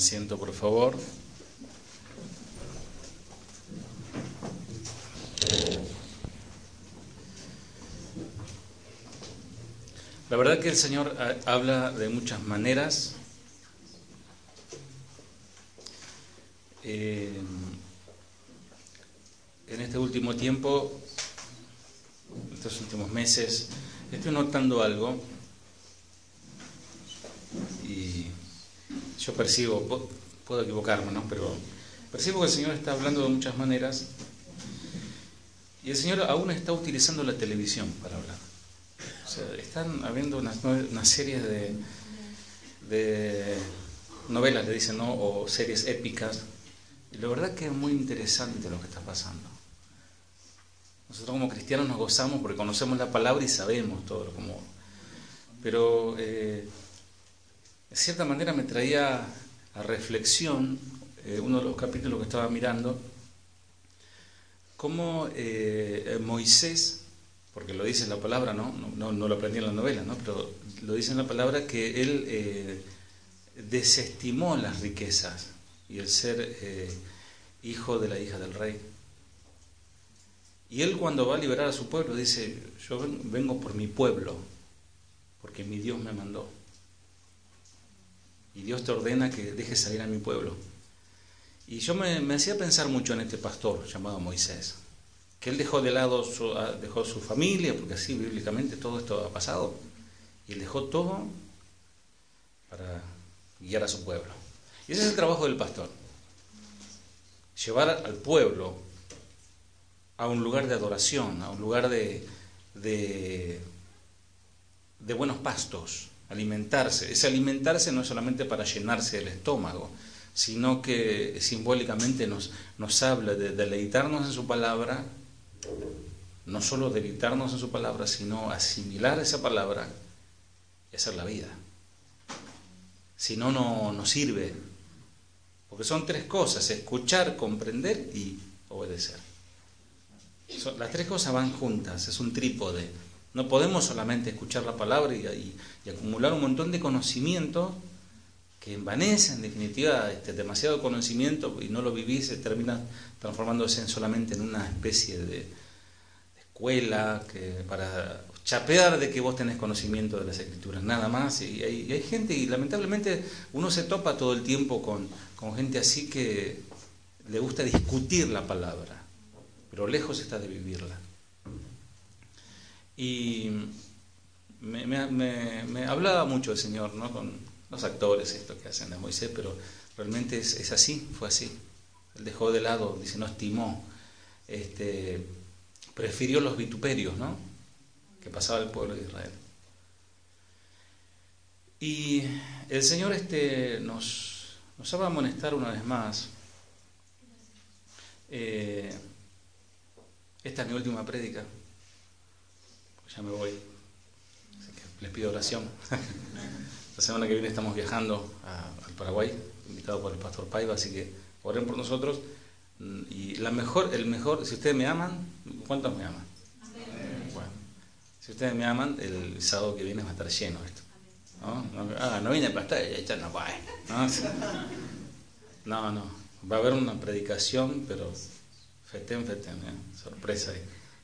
Asiento, por favor. La verdad que el Señor eh, habla de muchas maneras. Eh, en este último tiempo, estos últimos meses, estoy notando algo y yo percibo, puedo equivocarme, ¿no? Pero percibo que el Señor está hablando de muchas maneras y el Señor aún está utilizando la televisión para hablar. O sea, están habiendo una, una serie de, de novelas, le dicen, ¿no? O series épicas. Y la verdad que es muy interesante lo que está pasando. Nosotros como cristianos nos gozamos porque conocemos la palabra y sabemos todo lo como... Pero eh, de cierta manera me traía a reflexión eh, uno de los capítulos que estaba mirando, cómo eh, Moisés porque lo dice en la palabra, ¿no? No, no lo aprendí en la novela, ¿no? pero lo dice en la palabra que él eh, desestimó las riquezas y el ser hijo de la hija del rey. Y él cuando va a liberar a su pueblo dice, yo vengo por mi pueblo, porque mi Dios me mandó. Y Dios te ordena que dejes salir a mi pueblo. Y yo me, hacía pensar mucho en este pastor llamado Moisés que él dejó de lado su, ah, dejó su familia, porque así bíblicamente todo esto ha pasado, y él dejó todo para guiar a su pueblo. Y ese es el trabajo del pastor, llevar al pueblo a un lugar de adoración, a un lugar de, de buenos pastos, alimentarse. Ese alimentarse no es solamente para llenarse el estómago, sino que simbólicamente nos, nos habla de deleitarnos en su palabra no solo debilitarnos en su palabra, sino asimilar esa palabra y hacer la vida. Si no, no nos sirve. Porque son tres cosas, escuchar, comprender y obedecer. las tres cosas van juntas, es un trípode. No podemos solamente escuchar la palabra y, acumular un montón de conocimiento que envanece, en definitiva, este, demasiado conocimiento y no lo vivís, se termina transformándose en solamente en una especie de, escuela para chapear de que vos tenés conocimiento de las escrituras, nada más. Y hay, gente, y lamentablemente uno se topa todo el tiempo con gente así que le gusta discutir la palabra, pero lejos está de vivirla. Y me, hablaba mucho el Señor, ¿no? Con los actores, esto que hacen de Moisés, pero realmente es, es así, fue así. Él dejó de lado, dice, no estimó. Este, prefirió los vituperios, ¿no? Que pasaba el pueblo de Israel. Y el Señor este, nos, nos va a amonestar una vez más. Eh, esta es mi última prédica. Ya me voy. Así que les pido oración. La semana que viene estamos viajando al Paraguay, invitado por el pastor Paiva, así que oren por nosotros. Y la mejor, el mejor, si ustedes me aman, ¿cuántos me aman? Bueno, si ustedes me aman, el sábado que viene va a estar lleno esto. ¿no? ah, no viene para estar, no va. ¿no? no, Va a haber una predicación, pero feten, feten, ¿eh? sorpresa.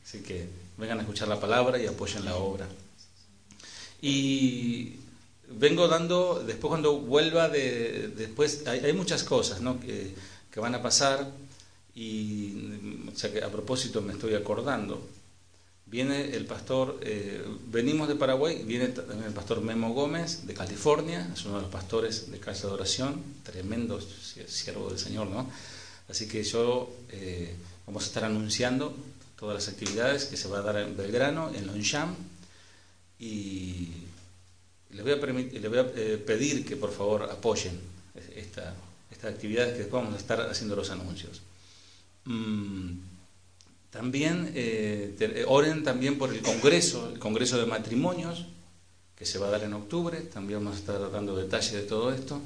Así que vengan a escuchar la palabra y apoyen la obra. Y vengo dando, después cuando vuelva de, después, hay, muchas cosas ¿no? que, que van a pasar y o sea que a propósito me estoy acordando, viene el pastor, eh, venimos de Paraguay, viene también el pastor Memo Gómez de California, es uno de los pastores de Casa de Oración, tremendo siervo del Señor, ¿no? Así que yo eh, vamos a estar anunciando todas las actividades que se va a dar en Belgrano, en Longchamp, y les voy a, eh, pedir que por favor apoyen esta, estas actividades que después vamos a estar haciendo los anuncios. Mm, también eh, eh, oren también por el Congreso, el Congreso de Matrimonios, que se va a dar en octubre, también vamos a estar dando detalles de todo esto.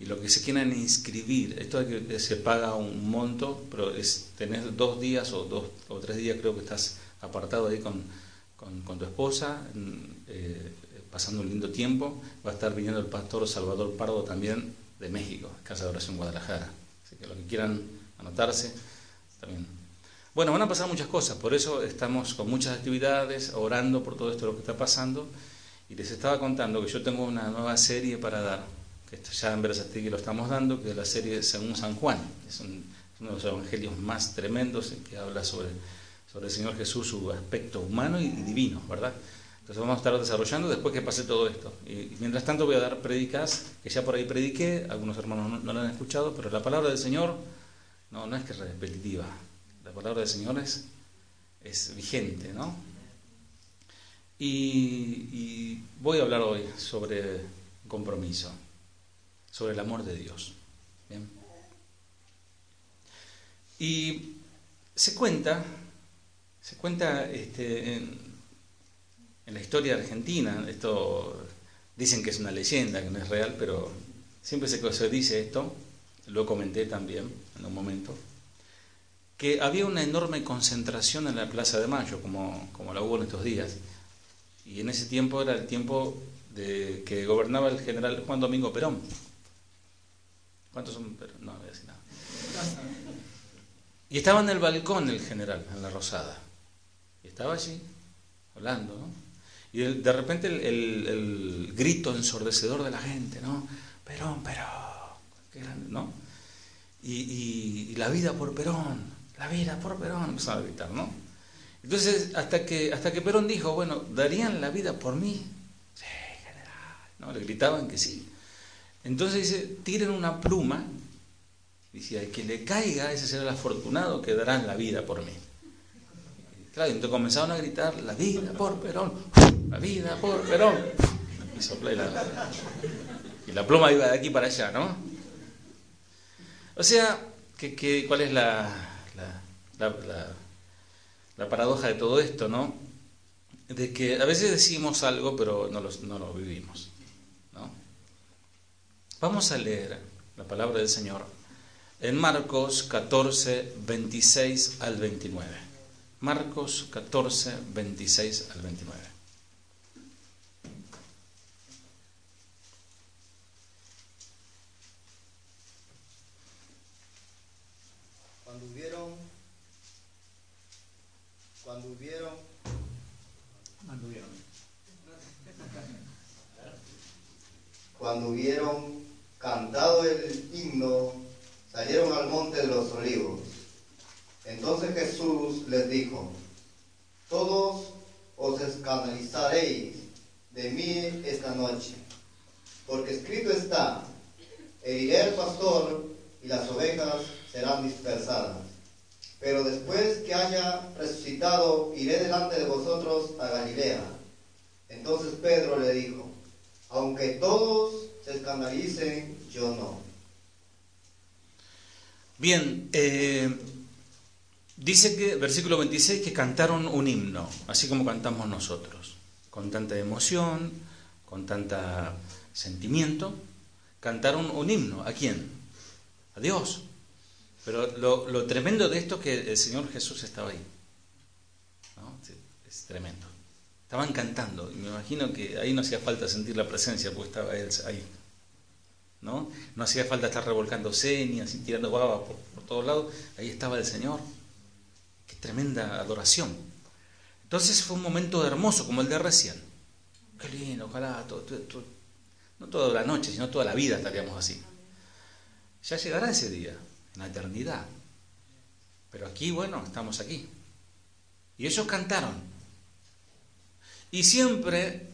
Y lo que se quieran inscribir, esto es que se paga un monto, pero es tener dos días o dos o tres días, creo que estás apartado ahí con, con, tu esposa, eh, pasando un lindo tiempo. Va a estar viniendo el pastor Salvador Pardo también de México, Casa de Oración Guadalajara. Así que los que quieran anotarse, también. Bueno, van a pasar muchas cosas, por eso estamos con muchas actividades, orando por todo esto lo que está pasando. Y les estaba contando que yo tengo una nueva serie para dar, que ya en que lo estamos dando, que es la serie Según San Juan. Es, uno de los evangelios más tremendos que habla sobre, sobre el Señor Jesús, su aspecto humano y divino, ¿verdad? Entonces vamos a estar desarrollando después que pase todo esto. Y, mientras tanto voy a dar predicas, que ya por ahí prediqué, algunos hermanos no, lo han escuchado, pero la palabra del Señor no, no es que es repetitiva. La palabra del Señor es, es vigente, ¿no? Y, voy a hablar hoy sobre compromiso, sobre el amor de Dios. Y se cuenta, se cuenta este, en, en la historia argentina, esto dicen que es una leyenda, que no es real, pero siempre se, dice esto, lo comenté también en un momento, que había una enorme concentración en la Plaza de Mayo, como, como la hubo en estos días. Y en ese tiempo era el tiempo de que gobernaba el general Juan Domingo Perón. ¿Cuántos son Perón? No, no voy a decir nada. Y estaba en el balcón el general, en la Rosada. Y estaba allí, hablando, ¿no? Y de repente el, grito ensordecedor de la gente, ¿no? Perón, Perón, ¿no? Y, la vida por Perón, la vida por Perón, empezaron a gritar, ¿no? Entonces, hasta que, hasta que Perón dijo, bueno, ¿darían la vida por mí? Sí, general, ¿no? Le gritaban que sí. Entonces dice, tiren una pluma, dice, que le caiga, ese será el afortunado que darán la vida por mí. Claro, entonces comenzaron a gritar, la vida por Perón, la vida por Perón. Y, la, pluma iba de aquí para allá, ¿no? O sea, que, ¿cuál es la, la, paradoja de todo esto, no? De que a veces decimos algo, pero no lo, no lo vivimos. Vamos a leer la palabra del Señor en Marcos 14, 26 al 29. Marcos 14, 26 al 29. Cuando hubieron, cuando hubieron, cuando hubieron, cuando hubieron cantado el himno, salieron al monte de los olivos. Entonces Jesús les dijo, todos os escandalizaréis de mí esta noche, porque escrito está, heriré al pastor y las ovejas serán dispersadas. Pero después que haya resucitado, iré delante de vosotros a Galilea. Entonces Pedro le dijo, aunque todos se yo no. Bien, eh, Dice que, versículo 26, que cantaron un himno, así como cantamos nosotros, con tanta emoción, con tanta sentimiento. Cantaron un himno. ¿A quién? A Dios. Pero lo, tremendo de esto es que el Señor Jesús estaba ahí. Es tremendo. Estaban cantando. Y me imagino que ahí no hacía falta sentir la presencia, porque estaba Él ahí. ¿No? No hacía falta estar revolcándose ni así tirando babas por, todos lados. Ahí estaba el Señor tremenda adoración. Entonces fue un momento hermoso como el de recién. Qué lindo, ojalá, todo, no toda la noche, sino toda la vida estaríamos así. Ya llegará ese día, en la eternidad. Pero aquí, bueno, estamos aquí. Y ellos cantaron. Y siempre,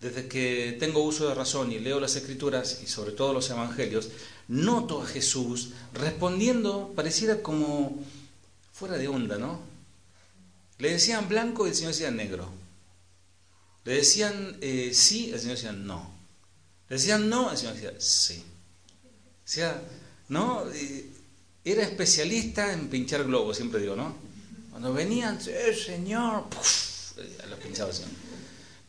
desde que tengo uso de razón y leo las escrituras y sobre todo los evangelios, noto a Jesús respondiendo, pareciera como fuera de onda, ¿no? Le decían blanco y el Señor decía negro. Le decían eh, sí, el Señor decía no. Le decían no, el Señor decía sí. sea, ¿no? Eh, era especialista en pinchar globos, siempre digo, ¿no? Cuando venían, eh, Señor, los pinchaba así.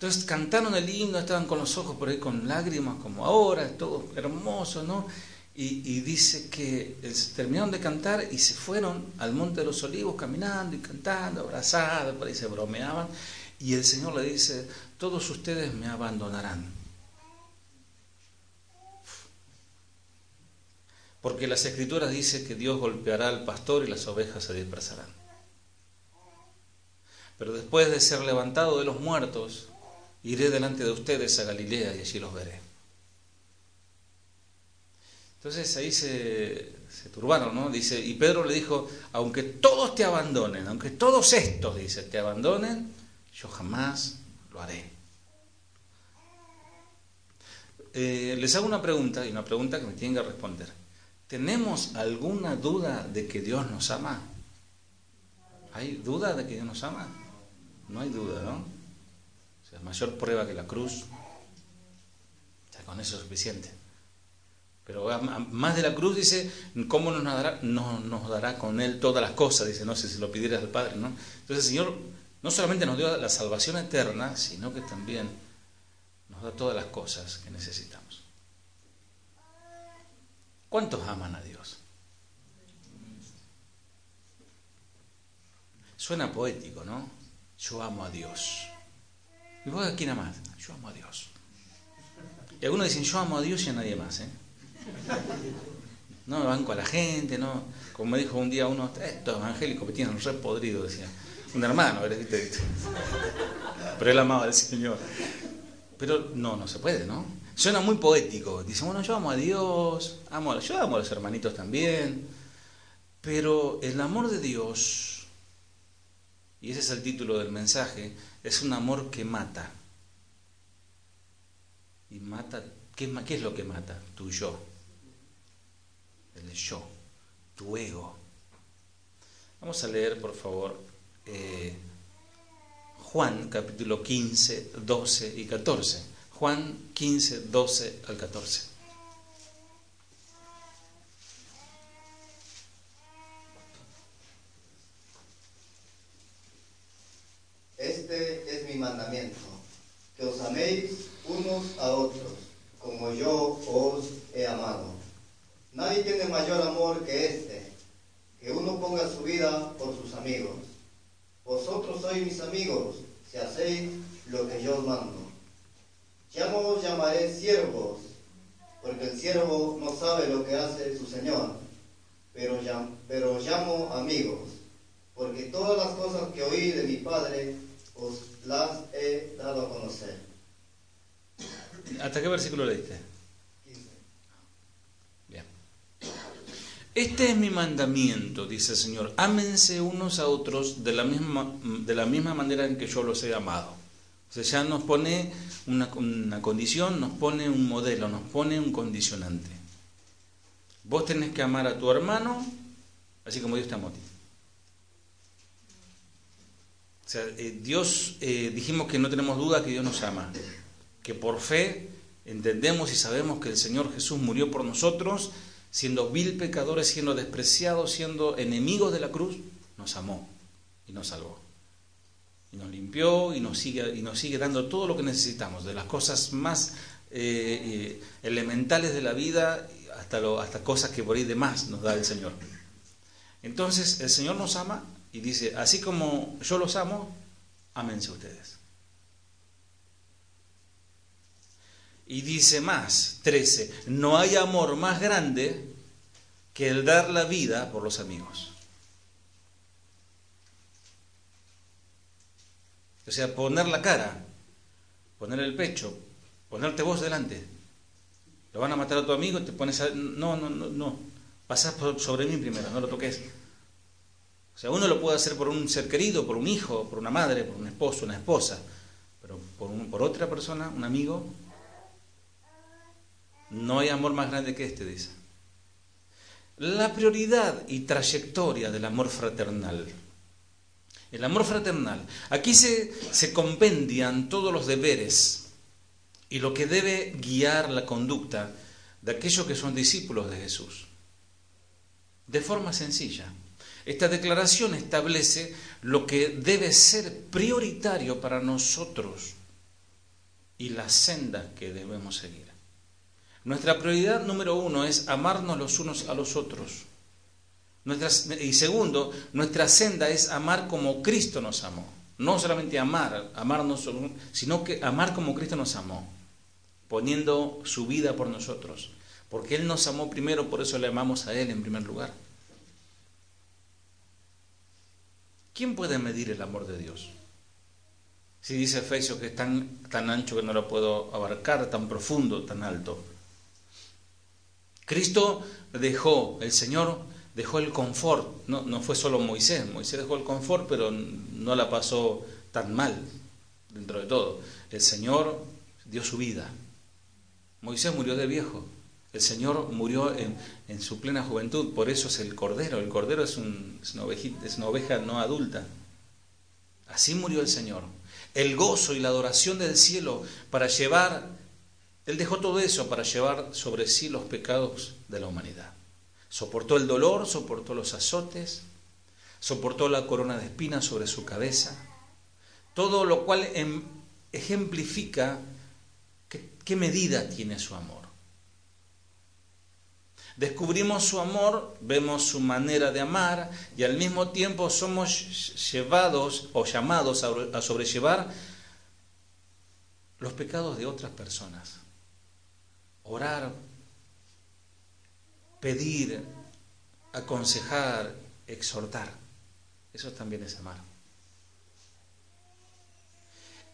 Entonces cantaron el himno, estaban con los ojos por ahí con lágrimas, como ahora, todo hermoso, ¿no? Y, dice que terminaron de cantar y se fueron al Monte de los Olivos caminando y cantando, abrazados, por ahí se bromeaban. Y el Señor le dice, todos ustedes me abandonarán. Porque las escrituras dicen que Dios golpeará al pastor y las ovejas se dispersarán. Pero después de ser levantado de los muertos, iré delante de ustedes a Galilea y allí los veré. Entonces ahí se, turbaron, ¿no? Dice, y Pedro le dijo, aunque todos te abandonen, aunque todos estos, dice, te abandonen, yo jamás lo haré. Eh, les hago una pregunta, y una pregunta que me tienen que responder. ¿Tenemos alguna duda de que Dios nos ama? ¿Hay duda de que Dios nos ama? No hay duda, ¿no? O sea, mayor prueba que la cruz. Ya con eso es suficiente. Pero más de la cruz dice, ¿cómo nos dará, no, nos dará con Él todas las cosas? Dice, no sé si lo pidieras al Padre, ¿no? Entonces el Señor no solamente nos dio la salvación eterna, sino que también nos da todas las cosas que necesitamos. ¿Cuántos aman a Dios? Suena poético, ¿no? Yo amo a Dios. ¿Y vos a quién amás? Yo amo a Dios. Y algunos dicen, yo amo a Dios y a nadie más, ¿eh? No me banco a la gente, no. Como me dijo un día uno, estos evangélicos me tienen re podrido, decía. Un hermano, Pero él amaba al Señor. Pero no, no se puede, ¿no? Suena muy poético. Dice, bueno, yo amo a Dios, amo a, yo amo a los hermanitos también. Pero el amor de Dios, y ese es el título del mensaje, es un amor que mata. Y mata, ¿qué, es lo que mata? Tu yo el yo, tu ego. Vamos a leer, por favor, eh, Juan capítulo 15, 12 y 14. Juan 15, 12 al 14. Es mi mandamiento, que os améis unos a otros, como yo os he amado. Nadie tiene mayor amor que este, que uno ponga su vida por sus amigos. Vosotros sois mis amigos, si hacéis lo que yo os mando. Ya no os llamaré siervos, porque el siervo no sabe lo que hace su Señor, pero, pero llamo amigos, porque todas las cosas que oí de mi Padre os las he dado a conocer. ¿Hasta qué versículo leíste? Este es mi mandamiento, dice el Señor. Ámense unos a otros de la misma, de la misma manera en que yo los he amado. O sea, ya nos pone una, una condición, nos pone un modelo, nos pone un condicionante. Vos tenés que amar a tu hermano, así como Dios te amó a ti. O sea, eh, Dios, eh, dijimos que no tenemos duda que Dios nos ama, que por fe entendemos y sabemos que el Señor Jesús murió por nosotros siendo vil pecadores, siendo despreciados, siendo enemigos de la cruz, nos amó y nos salvó. Y nos limpió y nos sigue, y nos sigue dando todo lo que necesitamos, de las cosas más eh, elementales de la vida hasta, hasta cosas que por ahí de más nos da el Señor. Entonces el Señor nos ama y dice, así como yo los amo, ámense ustedes. Y dice más, 13, no hay amor más grande que el dar la vida por los amigos. O sea, poner la cara, poner el pecho, ponerte vos delante. Lo van a matar a tu amigo y te pones a... No, no, no, no. Pasás sobre mí primero, no lo toques. O sea, uno lo puede hacer por un ser querido, por un hijo, por una madre, por un esposo, una esposa, pero por, otra persona, un amigo, no hay amor más grande que este, dice. La prioridad y trayectoria del amor fraternal. El amor fraternal. Aquí se, se compendian todos los deberes y lo que debe guiar la conducta de aquellos que son discípulos de Jesús. De forma sencilla. Esta declaración establece lo que debe ser prioritario para nosotros y la senda que debemos seguir. Nuestra prioridad número uno es amarnos los unos a los otros. y segundo, nuestra senda es amar como Cristo nos amó. No solamente amar, amarnos, sino que amar como Cristo nos amó, poniendo su vida por nosotros. Porque Él nos amó primero, por eso le amamos a Él en primer lugar. ¿Quién puede medir el amor de Dios? Si dice Efesios que es tan, tan ancho que no lo puedo abarcar, tan profundo, tan alto. Cristo dejó, el Señor dejó el confort, no, no fue solo Moisés, Moisés dejó el confort, pero no la pasó tan mal dentro de todo. El Señor dio su vida. Moisés murió de viejo, el Señor murió en, su plena juventud, por eso es el Cordero. El Cordero es, es, una es, una oveja no adulta. Así murió el Señor. El gozo y la adoración del cielo para llevar, Él dejó todo eso para llevar sobre sí los pecados de la humanidad. Soportó el dolor, soportó los azotes, soportó la corona de espinas sobre su cabeza, todo lo cual em, ejemplifica qué medida tiene su amor. Descubrimos su amor, vemos su manera de amar y al mismo tiempo somos llevados o llamados a sobrellevar los pecados de otras personas. Orar, pedir, aconsejar, exhortar. Eso también es amar.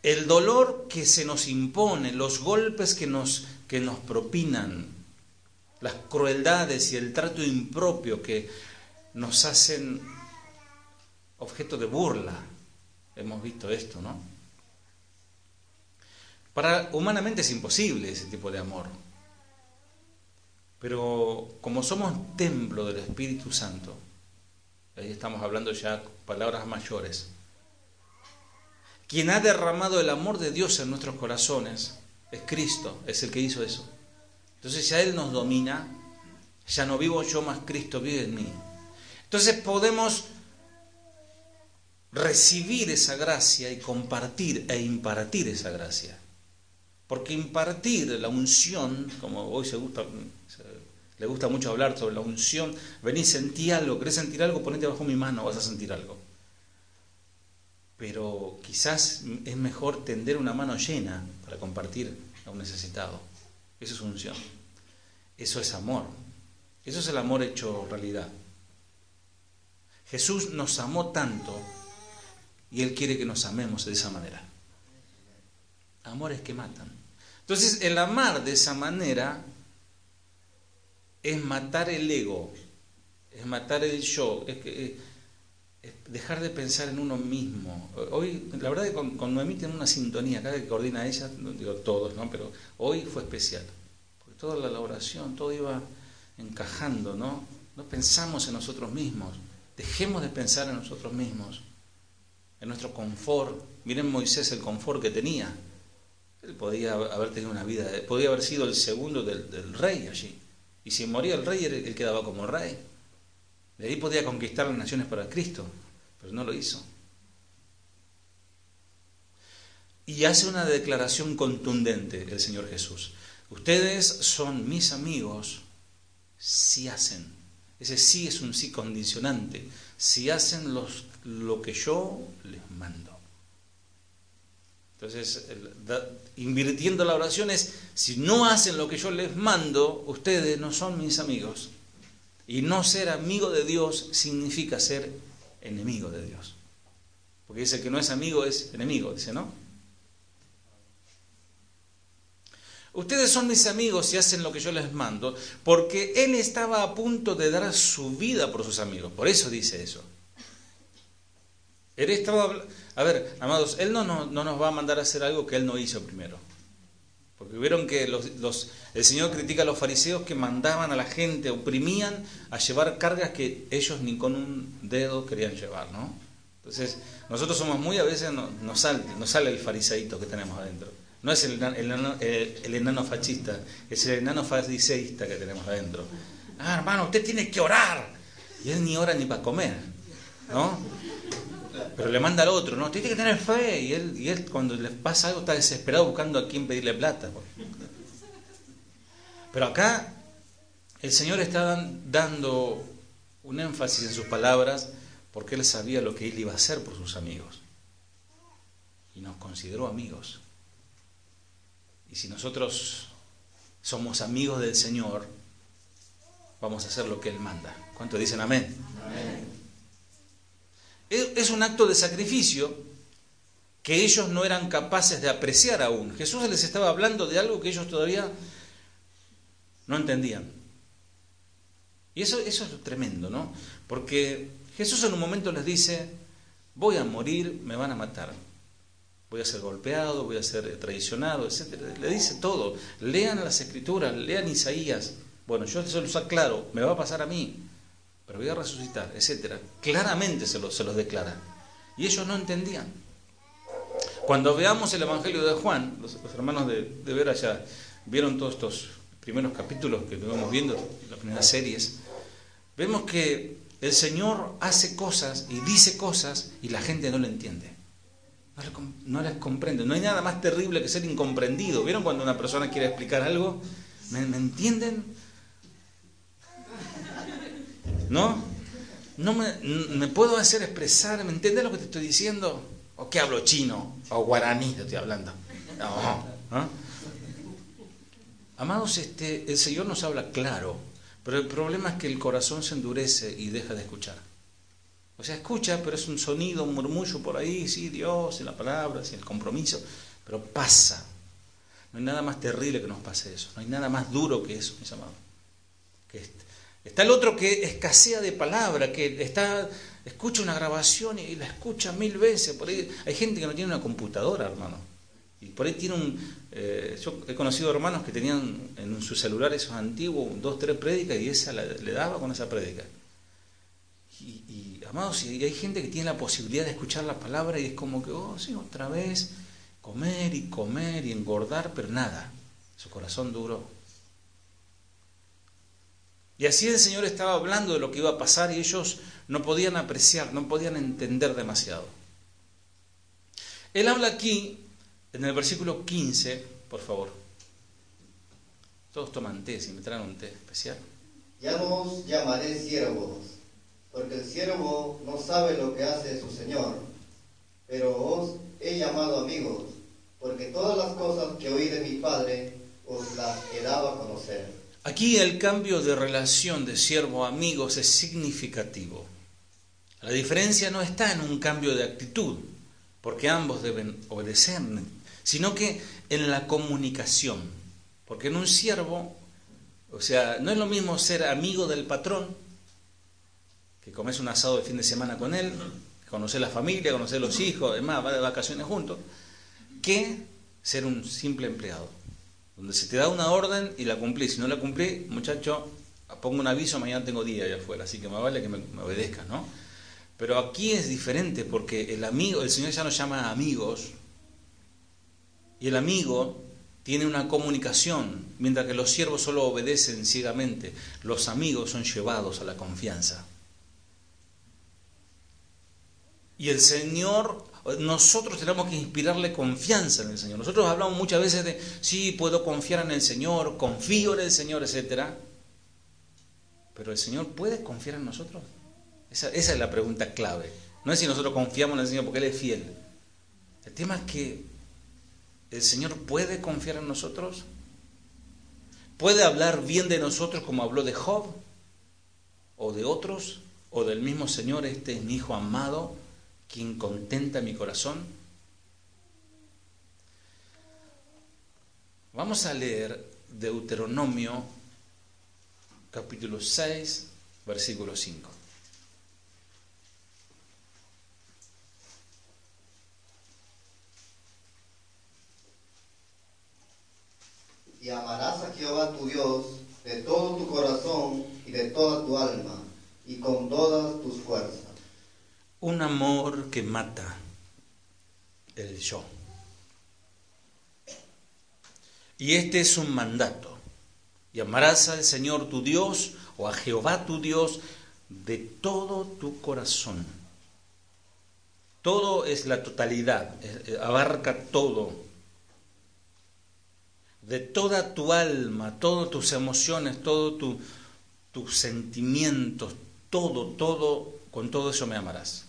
El dolor que se nos impone, los golpes que nos, que nos propinan, las crueldades y el trato impropio que nos hacen objeto de burla. Hemos visto esto, ¿no? Para humanamente es imposible ese tipo de amor. Pero como somos templo del Espíritu Santo, ahí estamos hablando ya palabras mayores, quien ha derramado el amor de Dios en nuestros corazones es Cristo, es el que hizo eso. Entonces ya Él nos domina, ya no vivo yo más, Cristo vive en mí. Entonces podemos recibir esa gracia y compartir e impartir esa gracia. Porque impartir la unción, como hoy se gusta, le gusta mucho hablar sobre la unción, venís, sentí algo, querés sentir algo, ponete bajo mi mano, vas a sentir algo. Pero quizás es mejor tender una mano llena para compartir a un necesitado. Eso es unción. Eso es amor. Eso es el amor hecho realidad. Jesús nos amó tanto y Él quiere que nos amemos de esa manera. Amores que matan. Entonces, el amar de esa manera es matar el ego, es matar el yo, es, que, dejar de pensar en uno mismo. Hoy, la verdad que con, con tenemos una sintonía, cada que coordina ella, digo todos, ¿no? pero hoy fue especial toda la elaboración, todo iba encajando, ¿no? No pensamos en nosotros mismos, dejemos de pensar en nosotros mismos, en nuestro confort. Miren Moisés el confort que tenía. Él podía haber tenido una vida, podía haber sido el segundo del, rey allí. Y si moría el rey, él quedaba como rey. De ahí podía conquistar las naciones para Cristo, pero no lo hizo. Y hace una declaración contundente el Señor Jesús. Ustedes son mis amigos si hacen. Ese sí es un sí condicionante. Si hacen lo que yo les mando. Entonces, invirtiendo la oración es, si no hacen lo que yo les mando, ustedes no son mis amigos. Y no ser amigo de Dios significa ser enemigo de Dios. Porque dice que no es amigo, es enemigo, dice, ¿no? Ustedes son mis amigos y hacen lo que yo les mando, porque Él estaba a punto de dar su vida por sus amigos. Por eso dice eso. Él estaba... A ver, amados, Él no, no, nos va a mandar a hacer algo que Él no hizo primero. Porque vieron que los, el Señor critica a los fariseos que mandaban a la gente, oprimían a llevar cargas que ellos ni con un dedo querían llevar, ¿no? Entonces, nosotros somos muy, a veces nos, sale, nos sale el fariseíto que tenemos adentro. No es el, enano fascista, es el enano fariseísta que tenemos adentro. Ah, hermano, usted tiene que orar. Y él ni ora ni para comer, ¿no? Pero le manda al otro, ¿no? Tiene que tener fe. Y él, y él cuando le pasa algo está desesperado buscando a quién pedirle plata. Pero acá el Señor está dando un énfasis en sus palabras porque Él sabía lo que Él iba a hacer por sus amigos. Y nos consideró amigos. Y si nosotros somos amigos del Señor, vamos a hacer lo que Él manda. ¿Cuántos dicen amén? Es un acto de sacrificio que ellos no eran capaces de apreciar aún. Jesús les estaba hablando de algo que ellos todavía no entendían. Y eso, es tremendo, ¿no? Porque Jesús en un momento les dice, voy a morir, me van a matar. Voy a ser golpeado, voy a ser traicionado, etc. Le dice todo. Lean las escrituras, lean Isaías. Bueno, yo eso lo aclaro, me va a pasar a mí, pero voy a resucitar, etc. Claramente se, lo, se los declara. Y ellos no entendían. Cuando veamos el Evangelio de Juan, los, hermanos de, de Vera ya vieron todos estos primeros capítulos que estuvimos viendo, las primeras series, vemos que el Señor hace cosas y dice cosas y la gente no lo entiende. No, les comprende. No hay nada más terrible que ser incomprendido. ¿Vieron cuando una persona quiere explicar algo? ¿Me, entienden? ¿No? ¿No me, puedo hacer expresar? ¿Me entiendes lo que te estoy diciendo? ¿O qué hablo chino? ¿O guaraní te estoy hablando? No. Amados, este, el Señor nos habla claro, pero el problema es que el corazón se endurece y deja de escuchar. O sea, escucha, pero es un sonido, un murmullo por ahí, sí, Dios, y la palabra, sí, el compromiso, pero pasa. No hay nada más terrible que nos pase eso, no hay nada más duro que eso, mis amados. Que este. Está el otro que escasea de palabra, que está, escucha una grabación y la escucha mil veces. Por ahí hay gente que no tiene una computadora, hermano. Y por ahí tiene un... Eh, yo he conocido hermanos que tenían en su celular esos antiguos, dos, tres prédicas, y esa le daba con esa prédica. Y, amados, y hay gente que tiene la posibilidad de escuchar la palabra y es como que, oh, sí, otra vez, comer y comer y engordar, pero nada, su corazón duro. Y así el Señor estaba hablando de lo que iba a pasar y ellos no podían apreciar, no podían entender demasiado. Él habla aquí en el versículo 15, por favor. Todos toman té, si me traen un té especial. Ya no os llamaré siervos, porque el siervo no sabe lo que hace su Señor, pero os he llamado amigos, porque todas las cosas que oí de mi Padre os las he dado a conocer. Aquí el cambio de relación de siervo a amigos es significativo. La diferencia no está en un cambio de actitud, porque ambos deben obedecer sino que en la comunicación. Porque en un siervo, o sea, no es lo mismo ser amigo del patrón, que comes un asado de fin de semana con él, conocer la familia, conocer los hijos, además, va de vacaciones juntos, que ser un simple empleado. Donde se te da una orden y la cumplís. Si no la cumplí, muchacho, pongo un aviso, mañana tengo día allá afuera, así que me vale que me, me obedezcas, ¿no? Pero aquí es diferente porque el amigo, el Señor ya nos llama amigos, y el amigo tiene una comunicación, mientras que los siervos solo obedecen ciegamente. Los amigos son llevados a la confianza. Y el Señor, nosotros tenemos que inspirarle confianza en el Señor. Nosotros hablamos muchas veces de, sí, puedo confiar en el Señor, confío en el Señor, etc. Pero el Señor puede confiar en nosotros. Esa, esa es la pregunta clave. No es si nosotros confiamos en el Señor porque Él es fiel. El tema es que ¿El Señor puede confiar en nosotros? ¿Puede hablar bien de nosotros como habló de Job? ¿O de otros? ¿O del mismo Señor, este es mi Hijo amado, quien contenta mi corazón? Vamos a leer Deuteronomio capítulo 6, versículo 5. y amarás a Jehová tu Dios de todo tu corazón y de toda tu alma y con todas tus fuerzas. Un amor que mata el yo. Y este es un mandato. Y amarás al Señor tu Dios o a Jehová tu Dios de todo tu corazón. Todo es la totalidad, abarca todo. De toda tu alma, todas tus emociones, todos tu, tus sentimientos, todo, todo, con todo eso me amarás.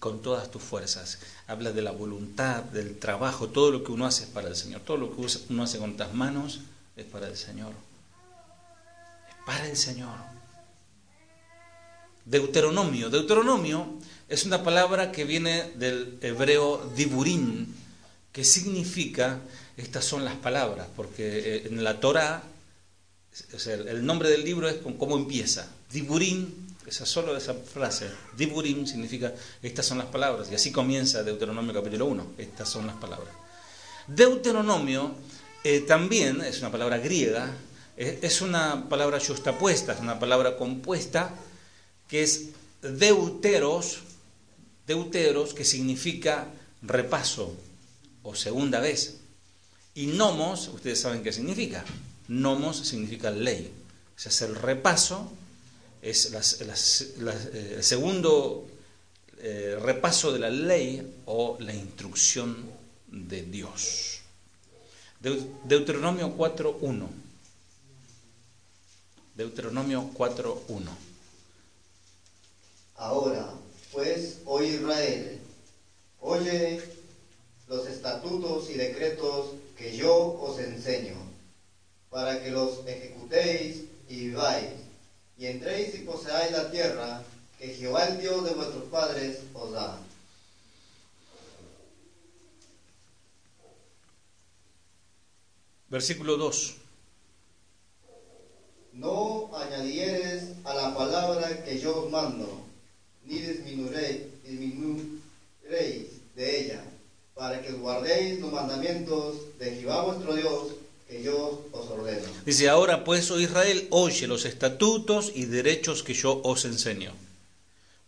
Con todas tus fuerzas. Habla de la voluntad, del trabajo, todo lo que uno hace es para el Señor. Todo lo que uno hace con las manos es para el Señor. Es para el Señor. Deuteronomio. Deuteronomio es una palabra que viene del hebreo diburín, que significa, estas son las palabras, porque eh, en la Torah, el nombre del libro es cómo empieza. Diburín, esa solo esa frase, diburín significa, estas son las palabras, y así comienza Deuteronomio capítulo 1, estas son las palabras. Deuteronomio eh, también es una palabra griega, es una palabra justapuesta, es una palabra compuesta que es deuteros, deuteros, que significa repaso o segunda vez. Y nomos, ustedes saben qué significa. Nomos significa ley. O sea, el repaso, es eh, el segundo eh, repaso de la ley o la instrucción de Dios. Deuteronomio 4.1. Deuteronomio 4.1. Ahora, pues, oh Israel, oye los estatutos y decretos que yo os enseño, para que los ejecutéis y viváis, y entréis y poseáis la tierra que Jehová el Dios de vuestros padres os da. Versículo 2. No añadieres a la palabra que yo os mando ni disminuiréis, de ella, para que guardéis los mandamientos de Jehová vuestro Dios, Dice, ahora pues, oh Israel, oye los estatutos y derechos que yo os enseño,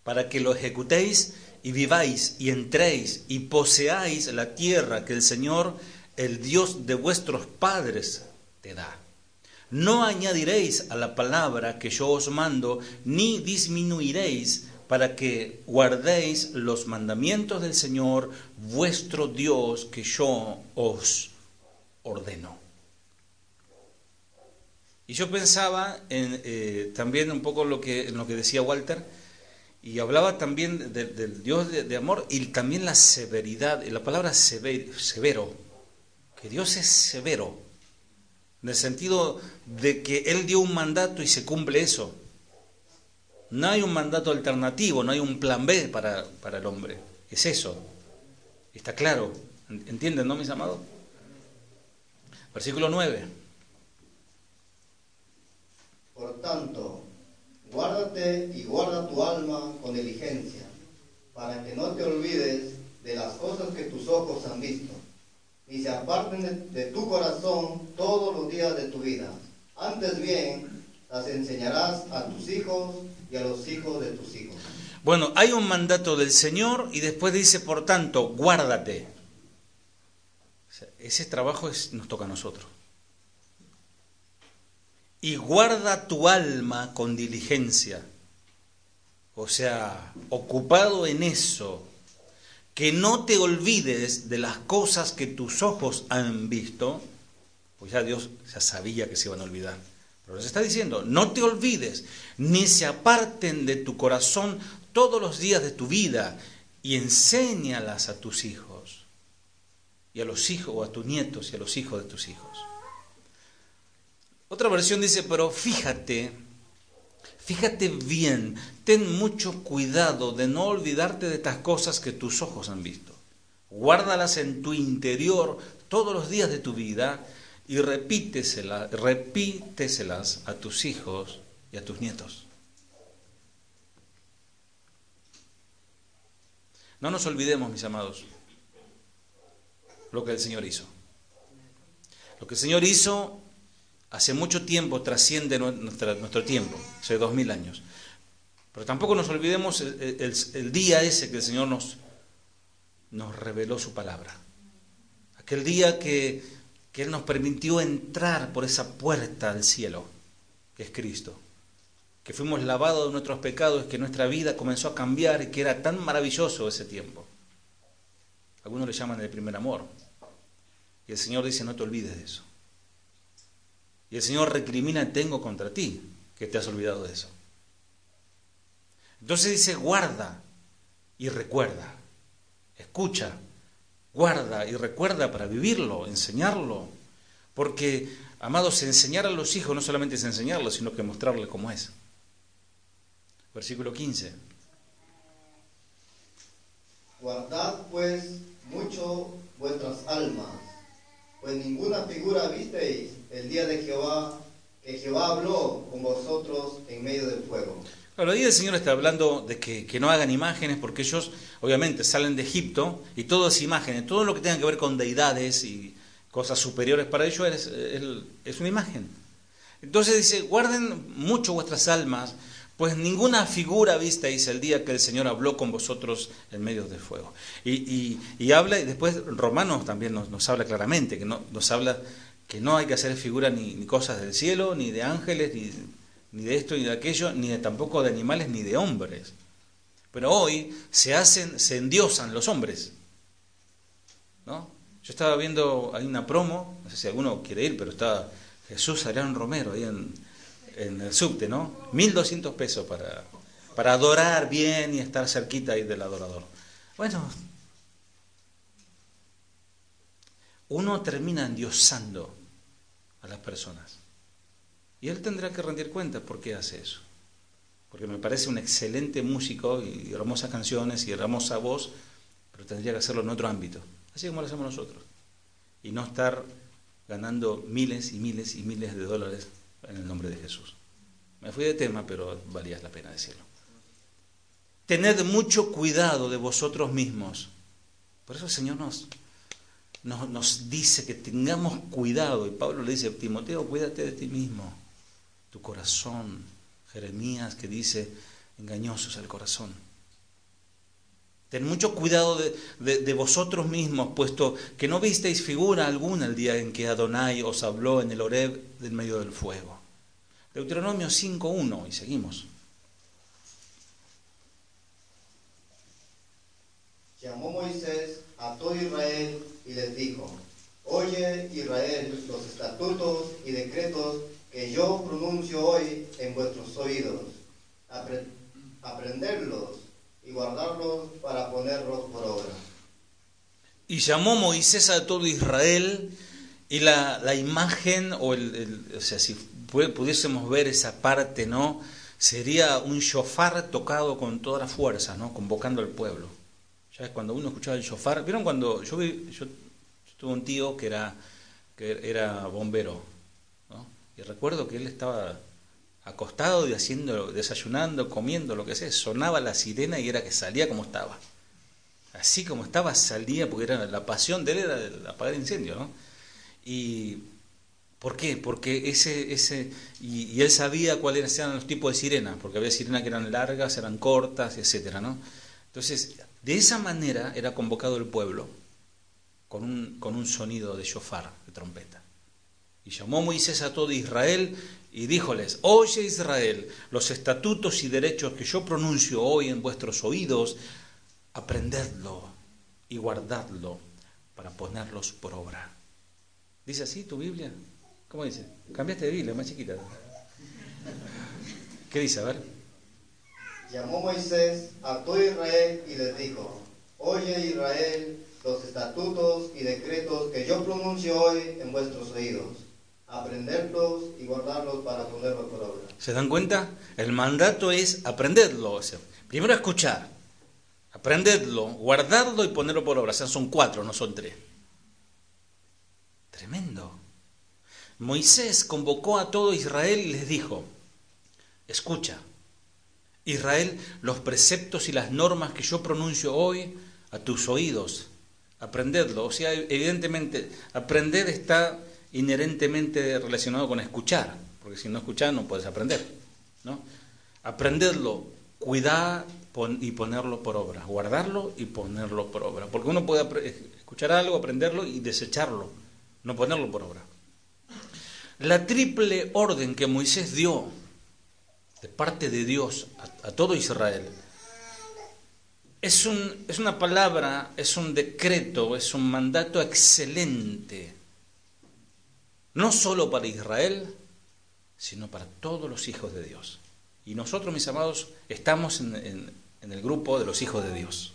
para que lo ejecutéis y viváis y entréis y poseáis la tierra que el Señor, el Dios de vuestros padres, te da. No añadiréis a la palabra que yo os mando, ni disminuiréis para que guardéis los mandamientos del Señor vuestro Dios que yo os ordeno. Y yo pensaba en, eh, también un poco lo que, en lo que decía Walter, y hablaba también del Dios de, amor y también la severidad, la palabra severo, que Dios es severo, en el sentido de que Él dio un mandato y se cumple eso. No hay un mandato alternativo, no hay un plan B para, para el hombre. Es eso. Está claro. ¿Entienden, no, mis amados? Versículo 9. Por tanto, guárdate y guarda tu alma con diligencia, para que no te olvides de las cosas que tus ojos han visto, ni se aparten de tu corazón todos los días de tu vida. Antes bien, las enseñarás a tus hijos y a los hijos de tus hijos. Bueno, hay un mandato del Señor y después dice, por tanto, guárdate. ese trabajo nos toca a nosotros. Y guarda tu alma con diligencia. O sea, ocupado en eso, que no te olvides de las cosas que tus ojos han visto, pues ya Dios ya sabía que se iban a olvidar. Pero les está diciendo, no te olvides, ni se aparten de tu corazón todos los días de tu vida y enséñalas a tus hijos y a los hijos o a tus nietos y a los hijos de tus hijos. Otra versión dice, pero fíjate, fíjate bien, ten mucho cuidado de no olvidarte de estas cosas que tus ojos han visto. Guárdalas en tu interior todos los días de tu vida y repíteselas, repíteselas a tus hijos y a tus nietos. No nos olvidemos, mis amados, lo que el Señor hizo. Lo que el Señor hizo hace mucho tiempo trasciende nuestro tiempo, hace dos mil años. Pero tampoco nos olvidemos el, día ese que el Señor nos, nos reveló su palabra. Aquel día que que Él nos permitió entrar por esa puerta al cielo, que es Cristo. Que fuimos lavados de nuestros pecados, que nuestra vida comenzó a cambiar y que era tan maravilloso ese tiempo. Algunos le llaman el primer amor. Y el Señor dice, no te olvides de eso. Y el Señor recrimina, tengo contra ti, que te has olvidado de eso. Entonces dice, guarda y recuerda. Escucha, guarda y recuerda para vivirlo, enseñarlo. Porque, amados, enseñar a los hijos no solamente es enseñarlo, sino que mostrarle cómo es. Versículo 15. Guardad pues mucho vuestras almas, pues ninguna figura visteis el día de Jehová, que Jehová habló con vosotros en medio del fuego. Claro, ahí el Señor está hablando de que, que, no hagan imágenes porque ellos obviamente salen de Egipto y todo es imágenes, todo lo que tenga que ver con deidades y cosas superiores para ellos es, es, es una imagen. Entonces dice, guarden mucho vuestras almas, pues ninguna figura visteis el día que el Señor habló con vosotros en medio del fuego. Y, y, habla, y después Romanos también nos, nos, habla claramente, que no, nos habla que no hay que hacer figuras ni, ni cosas del cielo, ni de ángeles, ni ni de esto ni de aquello, ni de, tampoco de animales ni de hombres. Pero hoy se hacen, se endiosan los hombres. ¿No? Yo estaba viendo, hay una promo, no sé si alguno quiere ir, pero está Jesús Arián Romero ahí en, en el subte, ¿no? 1200 pesos para, para adorar bien y estar cerquita ahí del adorador. Bueno, uno termina endiosando a las personas. Y él tendrá que rendir cuentas por qué hace eso. Porque me parece un excelente músico y hermosas canciones y hermosa voz, pero tendría que hacerlo en otro ámbito, así como lo hacemos nosotros. Y no estar ganando miles y miles y miles de dólares en el nombre de Jesús. Me fui de tema, pero valía la pena decirlo. Tened mucho cuidado de vosotros mismos. Por eso el Señor nos, nos, nos dice que tengamos cuidado. Y Pablo le dice, Timoteo, cuídate de ti mismo tu corazón. Jeremías que dice, engañoso es el corazón. Ten mucho cuidado de, de, de, vosotros mismos, puesto que no visteis figura alguna el día en que Adonai os habló en el Horeb del medio del fuego. Deuteronomio 5.1, y seguimos. Llamó Moisés a todo Israel y les dijo, Oye Israel los estatutos y decretos que yo pronuncio hoy en vuestros oídos, Apre aprenderlos y guardarlos para ponerlos por obra. Y llamó Moisés a todo Israel y la, la imagen, o, el, el, o sea, si pudiésemos ver esa parte, ¿no? Sería un shofar tocado con toda la fuerza, ¿no? Convocando al pueblo. Ya es cuando uno escuchaba el shofar. ¿Vieron cuando yo tuve un tío que era, que era bombero, ¿no? Y recuerdo que él estaba acostado y haciendo, desayunando, comiendo, lo que sea, sonaba la sirena y era que salía como estaba. Así como estaba, salía, porque era la pasión de él era el apagar incendio, ¿no? Y ¿por qué? Porque ese, ese, y, y él sabía cuáles eran los tipos de sirenas, porque había sirenas que eran largas, eran cortas, etcétera, ¿no? Entonces, de esa manera era convocado el pueblo con un, con un sonido de shofar, de trompeta. Y llamó Moisés a todo Israel y díjoles, oye Israel, los estatutos y derechos que yo pronuncio hoy en vuestros oídos, aprendedlo y guardadlo para ponerlos por obra. ¿Dice así tu Biblia? ¿Cómo dice? Cambiaste de Biblia, más chiquita. ¿Qué dice? A ver. Llamó Moisés a todo Israel y les dijo, oye Israel los estatutos y decretos que yo pronuncio hoy en vuestros oídos aprenderlos y guardarlos para ponerlos por obra. ¿Se dan cuenta? El mandato es aprenderlo. O sea, primero escuchar, aprenderlo, guardarlo y ponerlo por obra. O sea, son cuatro, no son tres. Tremendo. Moisés convocó a todo Israel y les dijo, escucha, Israel, los preceptos y las normas que yo pronuncio hoy a tus oídos, aprendedlo. O sea, evidentemente, aprender está inherentemente relacionado con escuchar, porque si no escuchas no puedes aprender. ¿no? Aprenderlo, cuidar y ponerlo por obra, guardarlo y ponerlo por obra. Porque uno puede escuchar algo, aprenderlo y desecharlo. no ponerlo por obra. La triple orden que Moisés dio de parte de Dios a, todo Israel es, un, es una palabra, es un decreto, es un mandato excelente, no solo para Israel, sino para todos los hijos de Dios. Y nosotros, mis amados, estamos en, el grupo de los hijos de Dios.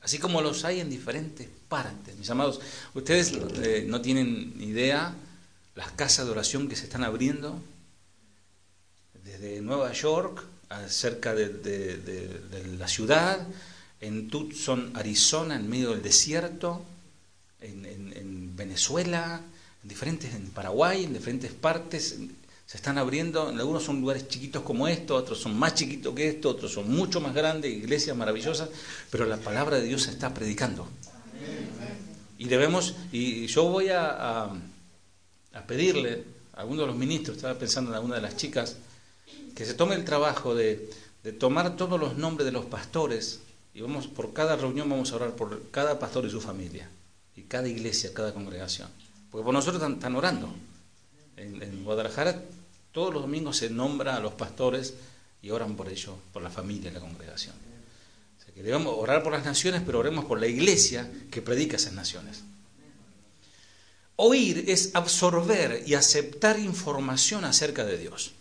Así como los hay en diferentes partes. Mis amados, ustedes eh, no tienen idea las casas de oración que se están abriendo desde Nueva York, cerca de, la ciudad, en Tucson, Arizona, en medio del desierto, en, en Venezuela, en diferentes, en Paraguay, en diferentes partes, se están abriendo, en algunos son lugares chiquitos como esto, otros son más chiquitos que esto, otros son mucho más grandes, iglesias maravillosas, pero la palabra de Dios se está predicando. Y debemos, y yo voy a, pedirle a alguno de los ministros, estaba pensando en alguna de las chicas, que se tome el trabajo de, de tomar todos los nombres de los pastores y vamos por cada reunión vamos a orar por cada pastor y su familia, y cada iglesia, cada congregación. Porque por nosotros están, orando. En, Guadalajara todos los domingos se nombra a los pastores y oran por ellos, por la familia, la congregación. O sea que debemos orar por las naciones, pero oremos por la iglesia que predica esas naciones. Oír es absorber y aceptar información acerca de Dios,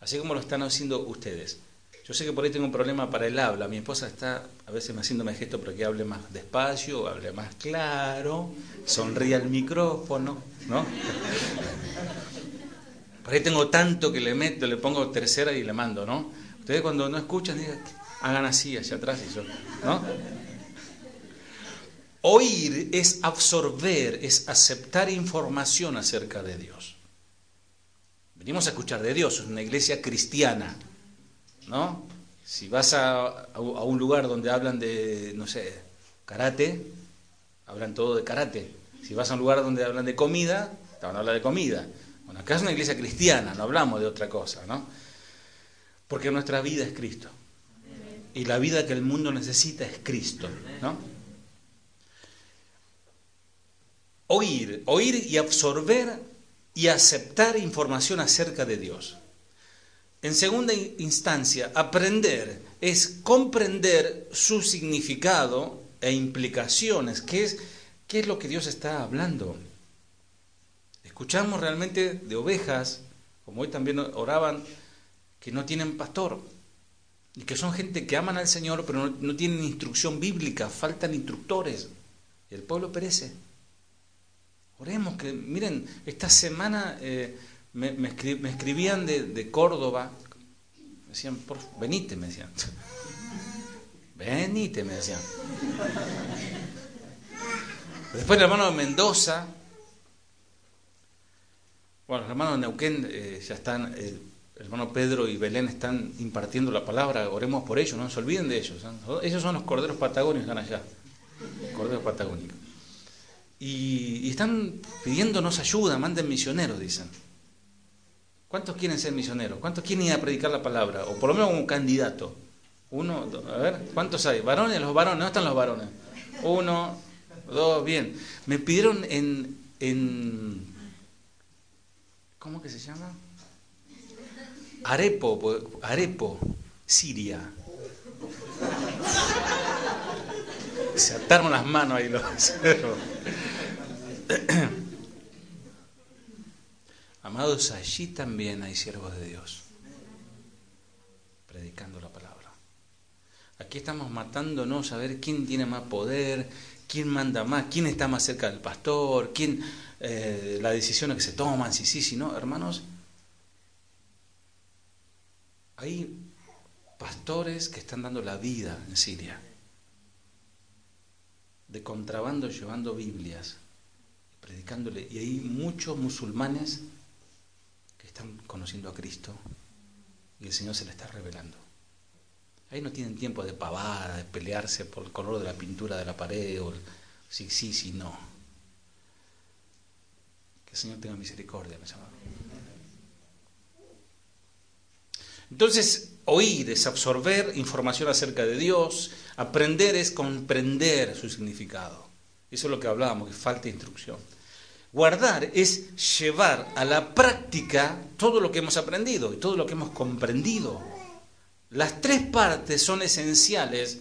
así como lo están haciendo ustedes. Yo sé que por ahí tengo un problema para el habla. Mi esposa está a veces me haciéndome gesto para que hable más despacio, hable más claro, sonríe al micrófono, ¿no? Por ahí tengo tanto que le meto, le pongo tercera y le mando, ¿no? Ustedes cuando no escuchan, digan, hagan así, hacia atrás y yo, ¿no? Oír es absorber, es aceptar información acerca de Dios. Venimos a escuchar de Dios, es una iglesia cristiana. ¿no? Si vas a, un lugar donde hablan de, no sé, karate, hablan todo de karate. Si vas a un lugar donde hablan de comida, te van a hablar de comida. Bueno, acá es una iglesia cristiana, no hablamos de otra cosa, ¿no? Porque nuestra vida es Cristo. Y la vida que el mundo necesita es Cristo, ¿no? Oír, oír y absorber y aceptar información acerca de Dios. En segunda instancia, aprender es comprender su significado e implicaciones. ¿Qué es, qué es lo que Dios está hablando? Escuchamos realmente de ovejas, como hoy también oraban, que no tienen pastor y que son gente que aman al Señor pero no, tienen instrucción bíblica, faltan instructores y el pueblo perece. Oremos que, miren, esta semana... Eh, me, escribían de, Córdoba, me decían, por, venite, me decían. Venite, me decían. Después el hermano de Mendoza, bueno, los hermanos de Neuquén eh, ya están, el hermano Pedro y Belén están impartiendo la palabra, oremos por ellos, no se olviden de ellos. Ellos son los corderos patagónicos están allá, corderos patagónicos. Y, están pidiéndonos ayuda, manden misioneros, dicen. ¿Cuántos quieren ser misioneros? ¿Cuántos quieren ir a predicar la palabra? O por lo menos un candidato. Uno, dos, a ver, ¿cuántos hay? ¿Varones? Los varones, ¿dónde están los varones? Uno, dos, bien. Me pidieron en, en ¿cómo que se llama? Arepo, Arepo, Siria. Se ataron las manos ahí los Amados, allí también hay siervos de Dios, predicando la palabra. Aquí estamos matándonos a ver quién tiene más poder, quién manda más, quién está más cerca del pastor, quién, eh, las decisiones que se toman, si sí, si no. Hermanos, hay pastores que están dando la vida en Siria, de contrabando llevando Biblias, predicándole, y hay muchos musulmanes están conociendo a Cristo y el Señor se le está revelando. Ahí no tienen tiempo de pavada, de pelearse por el color de la pintura de la pared, o sí, sí, sí, no. Que el Señor tenga misericordia, mis amados. Entonces, oír es absorber información acerca de Dios, aprender es comprender su significado. Eso es lo que hablábamos, que falta instrucción. Guardar es llevar a la práctica todo lo que hemos aprendido y todo lo que hemos comprendido. Las tres partes son esenciales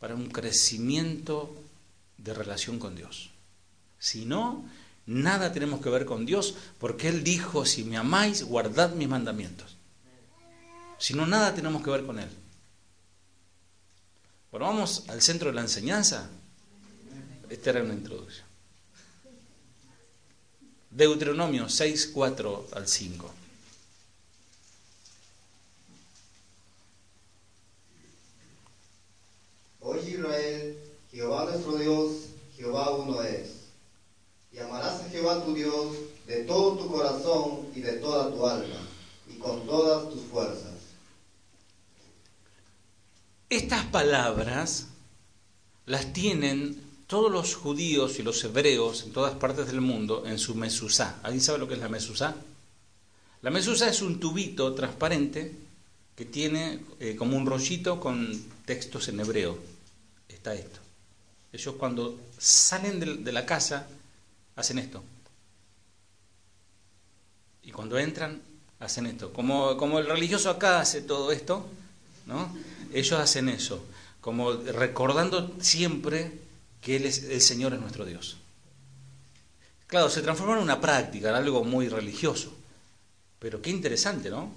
para un crecimiento de relación con Dios. Si no, nada tenemos que ver con Dios, porque Él dijo, si me amáis, guardad mis mandamientos. Si no, nada tenemos que ver con Él. Bueno, vamos al centro de la enseñanza. Esta era una introducción. Deuteronomio 6, 4 al 5. Oye Israel, Jehová nuestro Dios, Jehová uno es. Y amarás a Jehová tu Dios de todo tu corazón y de toda tu alma y con todas tus fuerzas. Estas palabras las tienen todos los judíos y los hebreos en todas partes del mundo en su mesusá. ¿Alguien sabe lo que es la mesusá? La mesusá es un tubito transparente que tiene eh, como un rollito con textos en hebreo. Está esto. Ellos cuando salen de, de la casa hacen esto. Y cuando entran hacen esto. Como, como el religioso acá hace todo esto, ¿no? Ellos hacen eso, como recordando siempre que el Señor es nuestro Dios. Claro, se transforma en una práctica, en algo muy religioso. Pero qué interesante, ¿no?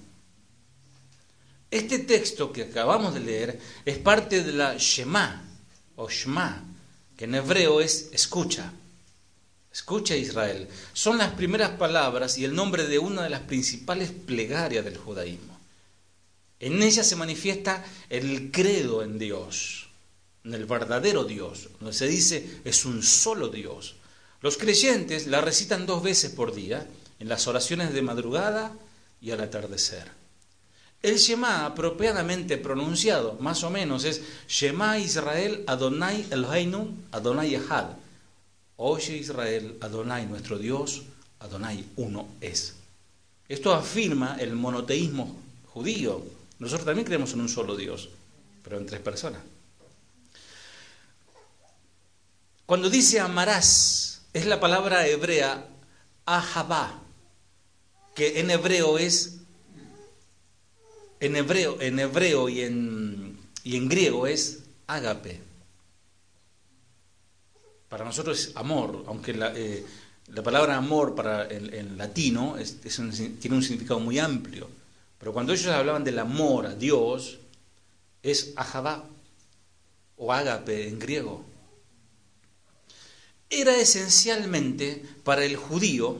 Este texto que acabamos de leer es parte de la Shema, o Shema, que en hebreo es escucha. Escucha Israel. Son las primeras palabras y el nombre de una de las principales plegarias del judaísmo. En ella se manifiesta el credo en Dios, en el verdadero Dios, donde se dice es un solo Dios. Los creyentes la recitan dos veces por día, en las oraciones de madrugada y al atardecer. El Shema apropiadamente pronunciado, más o menos, es Shema Israel Adonai Eloheinu Adonai Echad. Oye Israel, Adonai nuestro Dios, Adonai uno es. Esto afirma el monoteísmo judío. Nosotros también creemos en un solo Dios, pero en tres personas. Cuando dice amarás, es la palabra hebrea ahabá, que en hebreo es, en hebreo, en hebreo y en, y en griego es ágape. Para nosotros es amor, aunque la, eh, la palabra amor para el, en latino es, un, tiene un significado muy amplio. Pero cuando ellos hablaban del amor a Dios, es ahabá o ágape en griego. Era esencialmente para el judío,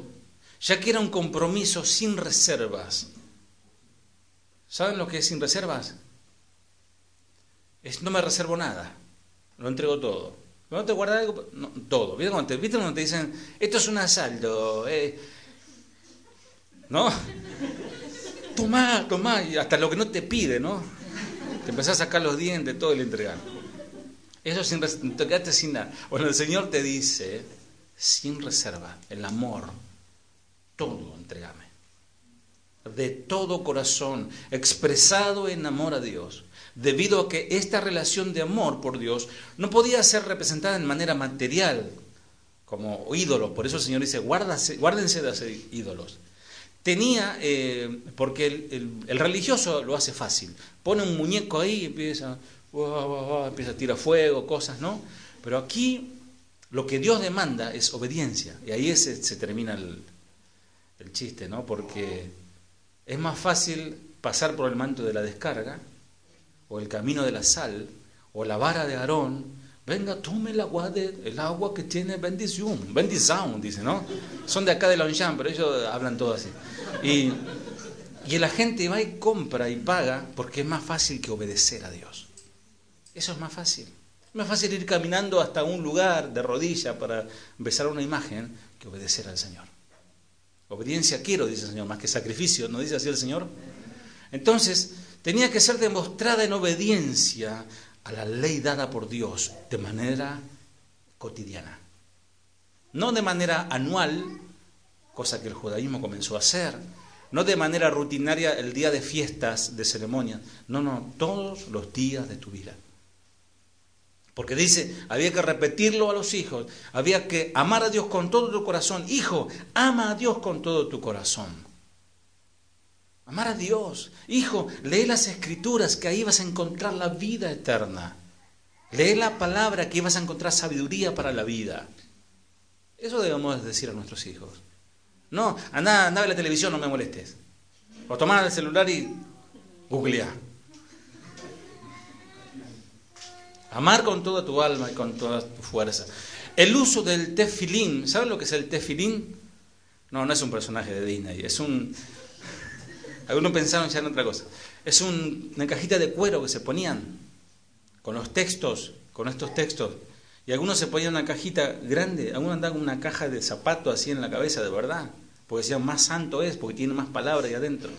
ya que era un compromiso sin reservas. ¿Saben lo que es sin reservas? Es no me reservo nada, lo entrego todo. ¿No te guardas algo? Todo. ¿Viste cuando, te, ¿Viste cuando te dicen, esto es un asalto? Eh? ¿No? Tomá, tomá, y hasta lo que no te pide, ¿no? Te empezás a sacar los dientes, todo y le entregan. Eso sin te quedaste sin nada. Bueno, el Señor te dice, sin reserva, el amor, todo entregame. De todo corazón, expresado en amor a Dios debido a que esta relación de amor por Dios no podía ser representada en manera material, como ídolos. Por eso el Señor dice, guárdense de hacer ídolos. Tenía, eh, porque el, el, el, religioso lo hace fácil, pone un muñeco ahí y empieza, empieza a tirar fuego, cosas, ¿no? Pero aquí lo que Dios demanda es obediencia, y ahí se, se termina el, el chiste, ¿no? Porque es más fácil pasar por el manto de la descarga o el camino de la sal, o la vara de Aarón, venga, tome el agua, de, el agua que tiene bendición, bendición, dice, ¿no? Son de acá de Longchamp, pero ellos hablan todo así. Y, y la gente va y compra y paga porque es más fácil que obedecer a Dios. Eso es más fácil. Es más fácil ir caminando hasta un lugar de rodilla para besar una imagen que obedecer al Señor. Obediencia quiero, dice el Señor, más que sacrificio, ¿no dice así el Señor? Entonces, tenía que ser demostrada en obediencia a la ley dada por Dios de manera cotidiana. No de manera anual, cosa que el judaísmo comenzó a hacer, no de manera rutinaria el día de fiestas, de ceremonias, no, no, todos los días de tu vida. Porque dice, había que repetirlo a los hijos, había que amar a Dios con todo tu corazón. Hijo, ama a Dios con todo tu corazón. Amar a Dios. Hijo, lee las escrituras que ahí vas a encontrar la vida eterna. Lee la palabra que ahí vas a encontrar sabiduría para la vida. Eso debemos decir a nuestros hijos. No, anda, anda la televisión, no me molestes. O tomar el celular y googlea. Amar con toda tu alma y con toda tu fuerza. El uso del tefilín, ¿saben lo que es el tefilín? No, no es un personaje de Disney, es un... Algunos pensaron ya en otra cosa. Es una cajita de cuero que se ponían con los textos, con estos textos. Y algunos se ponían una cajita grande, algunos andaban con una caja de zapato así en la cabeza, de verdad. Porque decían, más santo es, porque tiene más palabras ahí adentro.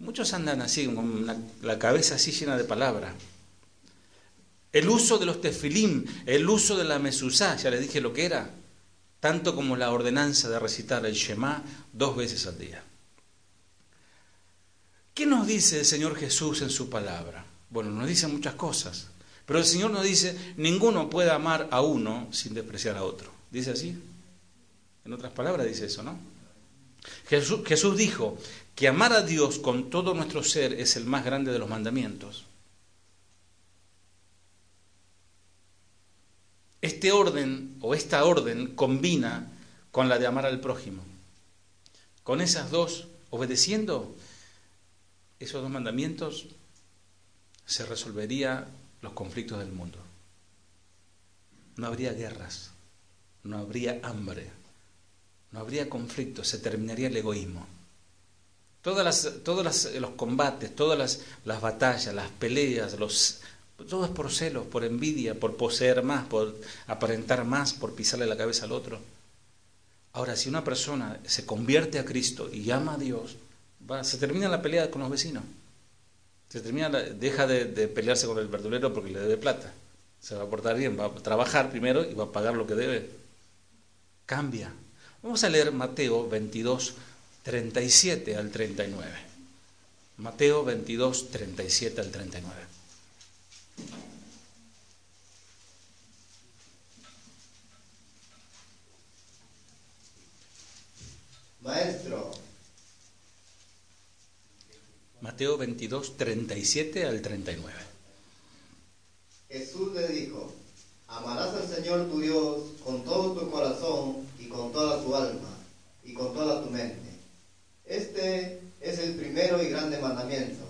Muchos andan así, con la cabeza así llena de palabras. El uso de los tefilim, el uso de la mesuzá, ya les dije lo que era, tanto como la ordenanza de recitar el Shema dos veces al día. ¿Qué nos dice el Señor Jesús en su palabra? Bueno, nos dice muchas cosas, pero el Señor nos dice, ninguno puede amar a uno sin despreciar a otro. ¿Dice así? En otras palabras dice eso, ¿no? Jesús, Jesús dijo que amar a Dios con todo nuestro ser es el más grande de los mandamientos. Este orden o esta orden combina con la de amar al prójimo. Con esas dos, obedeciendo esos dos mandamientos, se resolvería los conflictos del mundo. No habría guerras, no habría hambre, no habría conflictos, se terminaría el egoísmo. Todos los combates, todas las, las batallas, las peleas, los, todo es por celos, por envidia, por poseer más, por aparentar más, por pisarle la cabeza al otro. Ahora, si una persona se convierte a Cristo y ama a Dios, se termina la pelea con los vecinos. Se termina deja de, de, pelearse con el verdulero porque le debe plata. Se va a portar bien, va a trabajar primero y va a pagar lo que debe. Cambia. Vamos a leer Mateo 22, 37 al 39. Mateo 22, 37 al 39. Maestro. Mateo 22, 37 al 39. Jesús le dijo, amarás al Señor tu Dios con todo tu corazón y con toda tu alma y con toda tu mente. Este es el primero y grande mandamiento.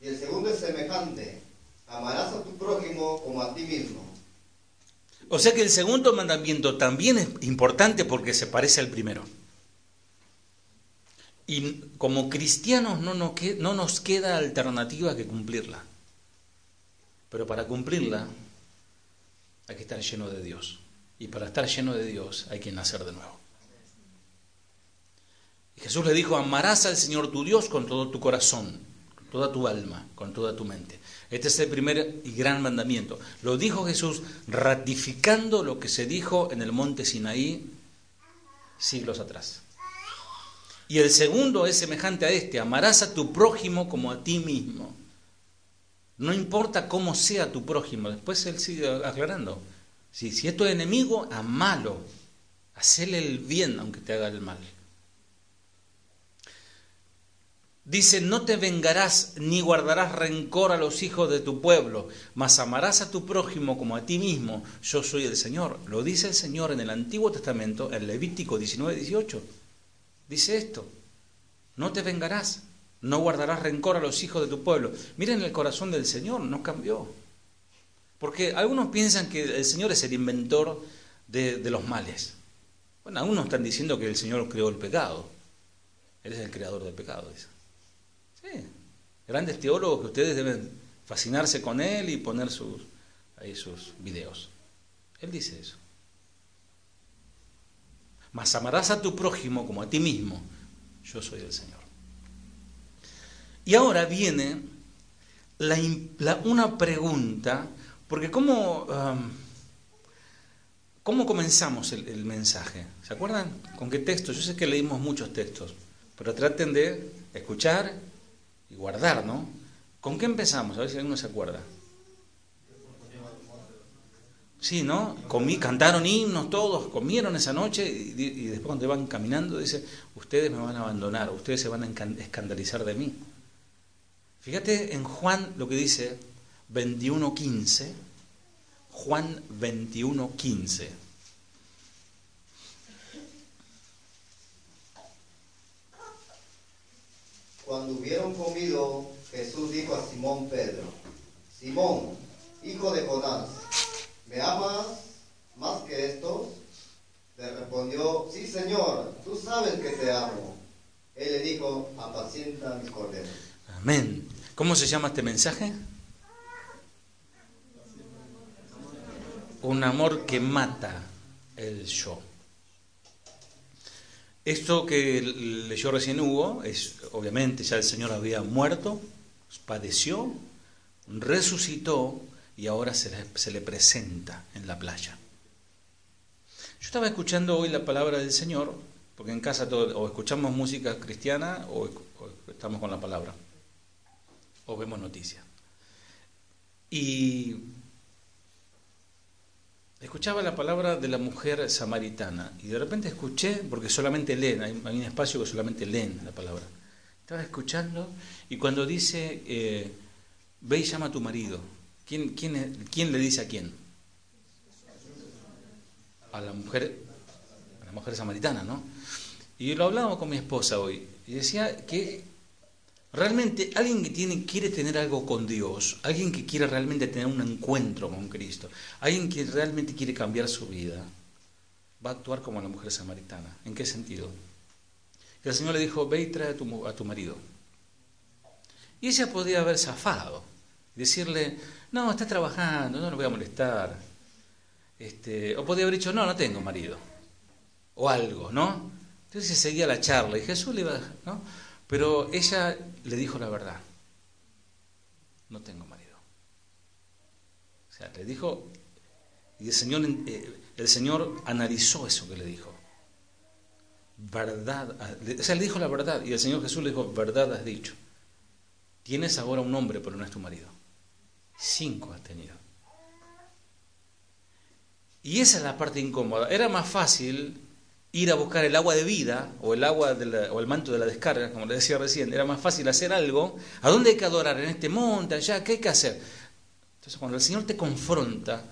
Y el segundo es semejante, amarás a tu prójimo como a ti mismo. O sea que el segundo mandamiento también es importante porque se parece al primero. Y como cristianos no nos, no nos queda alternativa que cumplirla. Pero para cumplirla hay que estar lleno de Dios. Y para estar lleno de Dios hay que nacer de nuevo. Y Jesús le dijo, amarás al Señor tu Dios con todo tu corazón, con toda tu alma, con toda tu mente. Este es el primer y gran mandamiento. Lo dijo Jesús ratificando lo que se dijo en el monte Sinaí siglos atrás. Y el segundo es semejante a este, amarás a tu prójimo como a ti mismo. No importa cómo sea tu prójimo, después él sigue aclarando. Si, si es tu enemigo, amalo, hacele el bien aunque te haga el mal. Dice, no te vengarás ni guardarás rencor a los hijos de tu pueblo, mas amarás a tu prójimo como a ti mismo. Yo soy el Señor. Lo dice el Señor en el Antiguo Testamento, en Levítico 19, 18. Dice esto, no te vengarás, no guardarás rencor a los hijos de tu pueblo. Miren el corazón del Señor, no cambió. Porque algunos piensan que el Señor es el inventor de, los males. Bueno, algunos están diciendo que el Señor creó el pecado. Él es el creador del pecado, dice. Sí, grandes teólogos que ustedes deben fascinarse con él y poner sus, ahí sus videos. Él dice eso. Mas amarás a tu prójimo como a ti mismo. Yo soy el Señor. Y ahora viene una pregunta, porque ¿cómo, um, ¿cómo comenzamos el, el mensaje? ¿Se acuerdan? ¿Con qué texto? Yo sé que leímos muchos textos, pero traten de escuchar y guardar, ¿no? ¿Con qué empezamos? A ver si alguno se acuerda. Sí, ¿no? Comí, cantaron himnos todos, comieron esa noche y, después cuando iban caminando dice, ustedes me van a abandonar, ustedes se van a escandalizar de mí. Fíjate en Juan lo que dice 21.15, Juan 21.15. Cuando hubieron comido, Jesús dijo a Simón Pedro, Simón, hijo de Jonás, ¿me amas más que estos? Le respondió, sí Señor, tú sabes que te amo. Él le dijo, apacienta mis corderos. Amén. ¿Cómo se llama este mensaje? Un amor que mata el yo. Esto que leyó recién Hugo es, obviamente, ya el Señor había muerto, padeció, resucitó y ahora se le, se le presenta en la playa. Yo estaba escuchando hoy la palabra del Señor, porque en casa o escuchamos música cristiana o, o estamos con la palabra, o vemos noticias. Y escuchaba la palabra de la mujer samaritana y de repente escuché, porque solamente leen, hay, un espacio que solamente leen la palabra. Estaba escuchando y cuando dice, eh, ve y llama a tu marido, ¿quién, quién, quién le dice a quién? A la mujer, a la mujer samaritana, ¿no? Y lo hablábamos con mi esposa hoy y decía que Realmente alguien que tiene, quiere tener algo con Dios, alguien que quiere realmente tener un encuentro con Cristo, alguien que realmente quiere cambiar su vida, va a actuar como la mujer samaritana. ¿En qué sentido? El Señor le dijo, ve y trae a tu, a tu marido. Y ella podía haber zafado, decirle, no, está trabajando, no lo voy a molestar. Este, o podía haber dicho, no, no tengo marido. O algo, ¿no? Entonces seguía la charla y Jesús le iba, ¿no? Pero ella le dijo la verdad. No tengo marido. O sea, le dijo, y el Señor, eh, el Señor analizó eso que le dijo. Verdad, o sea, le dijo la verdad y el Señor Jesús le dijo, verdad has dicho. Tienes ahora un hombre, pero no es tu marido. Cinco has tenido. Y esa es la parte incómoda. Era más fácil ir a buscar el agua de vida o el agua o el manto de la descarga, como le decía recién, era más fácil hacer algo. ¿A dónde hay que adorar? ¿En este monte? ¿Allá? ¿Qué hay que hacer? Entonces, cuando el Señor te confronta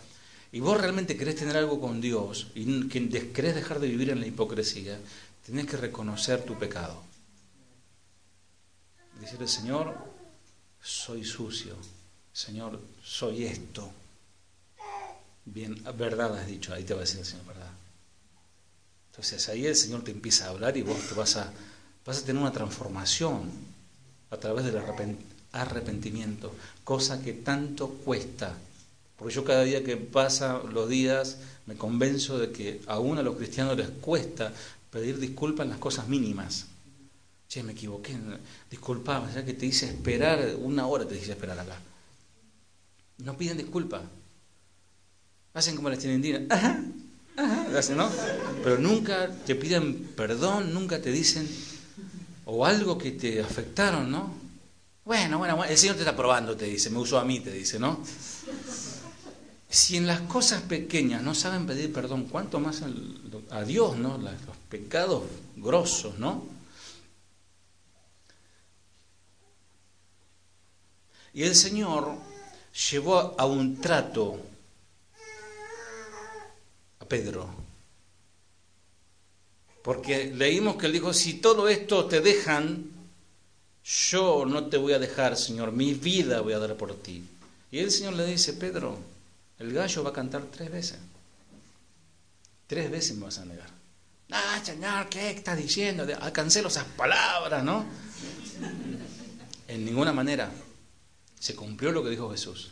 y vos realmente querés tener algo con Dios y querés dejar de vivir en la hipocresía, tenés que reconocer tu pecado. Decirle, Señor, soy sucio. Señor, soy esto. Bien, verdad has dicho, ahí te va a decir el Señor, verdad. Entonces ahí el Señor te empieza a hablar y vos te vas a, vas a tener una transformación a través del arrepentimiento, cosa que tanto cuesta. Porque yo cada día que pasa los días me convenzo de que aún a los cristianos les cuesta pedir disculpas en las cosas mínimas. Che, me equivoqué, disculpame, ya que te hice esperar, una hora te hice esperar acá. No piden disculpas. Hacen como las tienen Ajá, ¿no? Pero nunca te piden perdón, nunca te dicen o algo que te afectaron, ¿no? Bueno, bueno, el Señor te está probando, te dice, me usó a mí, te dice, ¿no? Si en las cosas pequeñas no saben pedir perdón, ¿cuánto más a Dios, ¿no? Los pecados grosos, ¿no? Y el Señor llevó a un trato Pedro. Porque leímos que él dijo, si todo esto te dejan, yo no te voy a dejar, Señor, mi vida voy a dar por ti. Y el Señor le dice, Pedro, el gallo va a cantar tres veces. Tres veces me vas a negar. Ah, Señor, ¿qué estás diciendo? Cancelo esas palabras, ¿no? En ninguna manera se cumplió lo que dijo Jesús.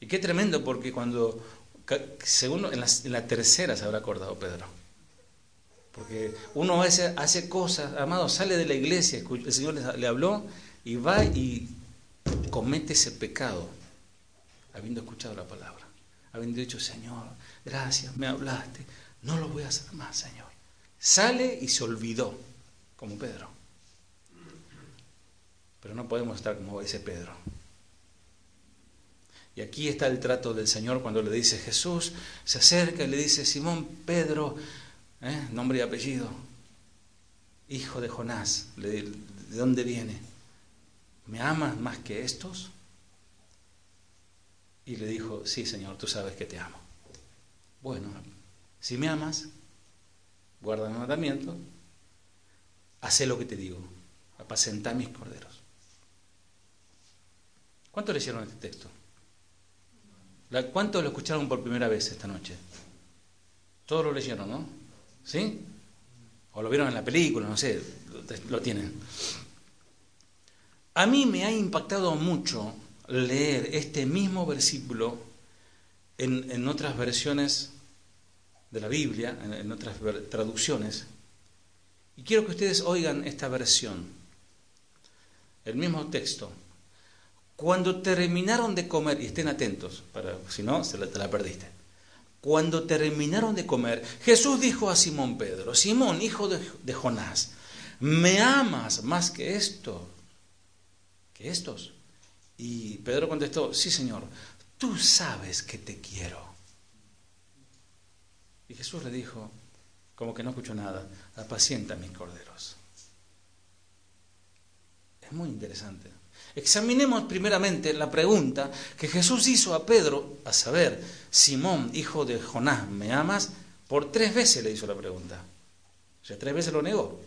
Y qué tremendo, porque cuando Segundo, en la, tercera se habrá acordado Pedro. Porque uno veces hace cosas, amado, sale de la iglesia, el Señor le, habló y va y comete ese pecado, habiendo escuchado la palabra, habiendo dicho, Señor, gracias, me hablaste, no lo voy a hacer más, Señor. Sale y se olvidó, como Pedro. Pero no podemos estar como ese Pedro. Y aquí está el trato del Señor cuando le dice Jesús, se acerca y le dice, Simón Pedro, ¿eh? nombre y apellido, hijo de Jonás, ¿de dónde viene? ¿Me amas más que estos? Y le dijo, sí Señor, tú sabes que te amo. Bueno, si me amas, guarda mi mandamiento, hace lo que te digo, apacenta mis corderos. ¿Cuántos leyeron este texto? ¿Cuántos lo escucharon por primera vez esta noche? Todos lo leyeron, ¿no? ¿Sí? O lo vieron en la película, no sé, lo tienen. A mí me ha impactado mucho leer este mismo versículo en, otras versiones de la Biblia, en otras traducciones. Y quiero que ustedes oigan esta versión, el mismo texto. Cuando terminaron de comer, y estén atentos, para, si no, se la, te la perdiste. Cuando terminaron de comer, Jesús dijo a Simón Pedro, Simón, hijo de, de Jonás, ¿me amas más que esto? ¿Que estos? Y Pedro contestó, sí Señor, tú sabes que te quiero. Y Jesús le dijo, como que no escuchó nada, apacienta mis corderos. Es muy interesante. Examinemos primeramente la pregunta que Jesús hizo a Pedro, a saber, Simón, hijo de Jonás, ¿me amas? Por tres veces le hizo la pregunta. O sea, tres veces lo negó.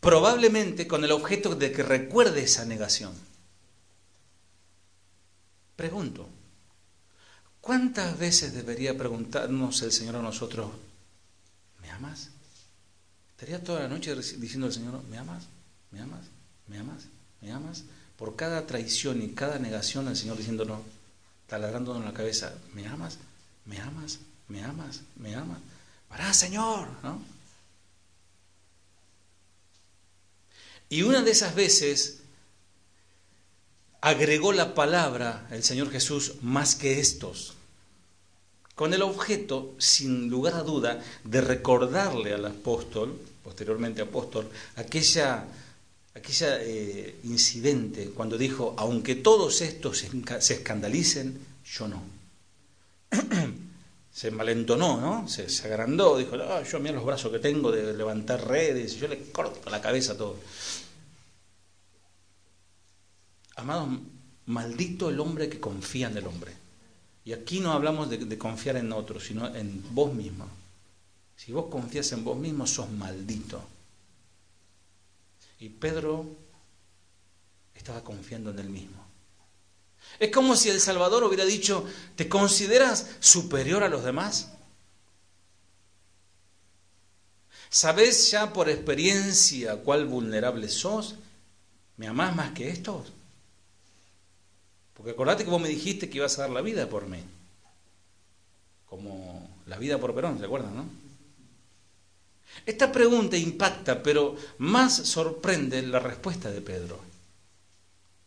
Probablemente con el objeto de que recuerde esa negación. Pregunto, ¿cuántas veces debería preguntarnos el Señor a nosotros, ¿me amas? ¿Estaría toda la noche diciendo al Señor, ¿me amas? ¿Me amas? ¿Me amas? ¿Me amas? Por cada traición y cada negación al Señor diciéndonos, taladrándonos en la cabeza, ¿me amas? ¿Me amas? ¿Me amas? ¿Me amas? Para, Señor, ¿no? Y una de esas veces agregó la palabra el Señor Jesús más que estos, con el objeto, sin lugar a duda, de recordarle al apóstol, posteriormente apóstol, aquella aquella eh, incidente cuando dijo, aunque todos estos se escandalicen, yo no. se malentonó, ¿no? Se, agrandó, dijo, ah, yo mira los brazos que tengo de levantar redes, yo le corto la cabeza a todo. Amados, maldito el hombre que confía en el hombre. Y aquí no hablamos de, de confiar en otros, sino en vos mismo. Si vos confías en vos mismo, sos maldito. Y Pedro estaba confiando en él mismo. Es como si el Salvador hubiera dicho, ¿te consideras superior a los demás? ¿Sabes ya por experiencia cuál vulnerable sos? ¿Me amás más que estos? Porque acordate que vos me dijiste que ibas a dar la vida por mí. Como la vida por Perón, ¿se acuerdan, no? Esta pregunta impacta, pero más sorprende la respuesta de Pedro.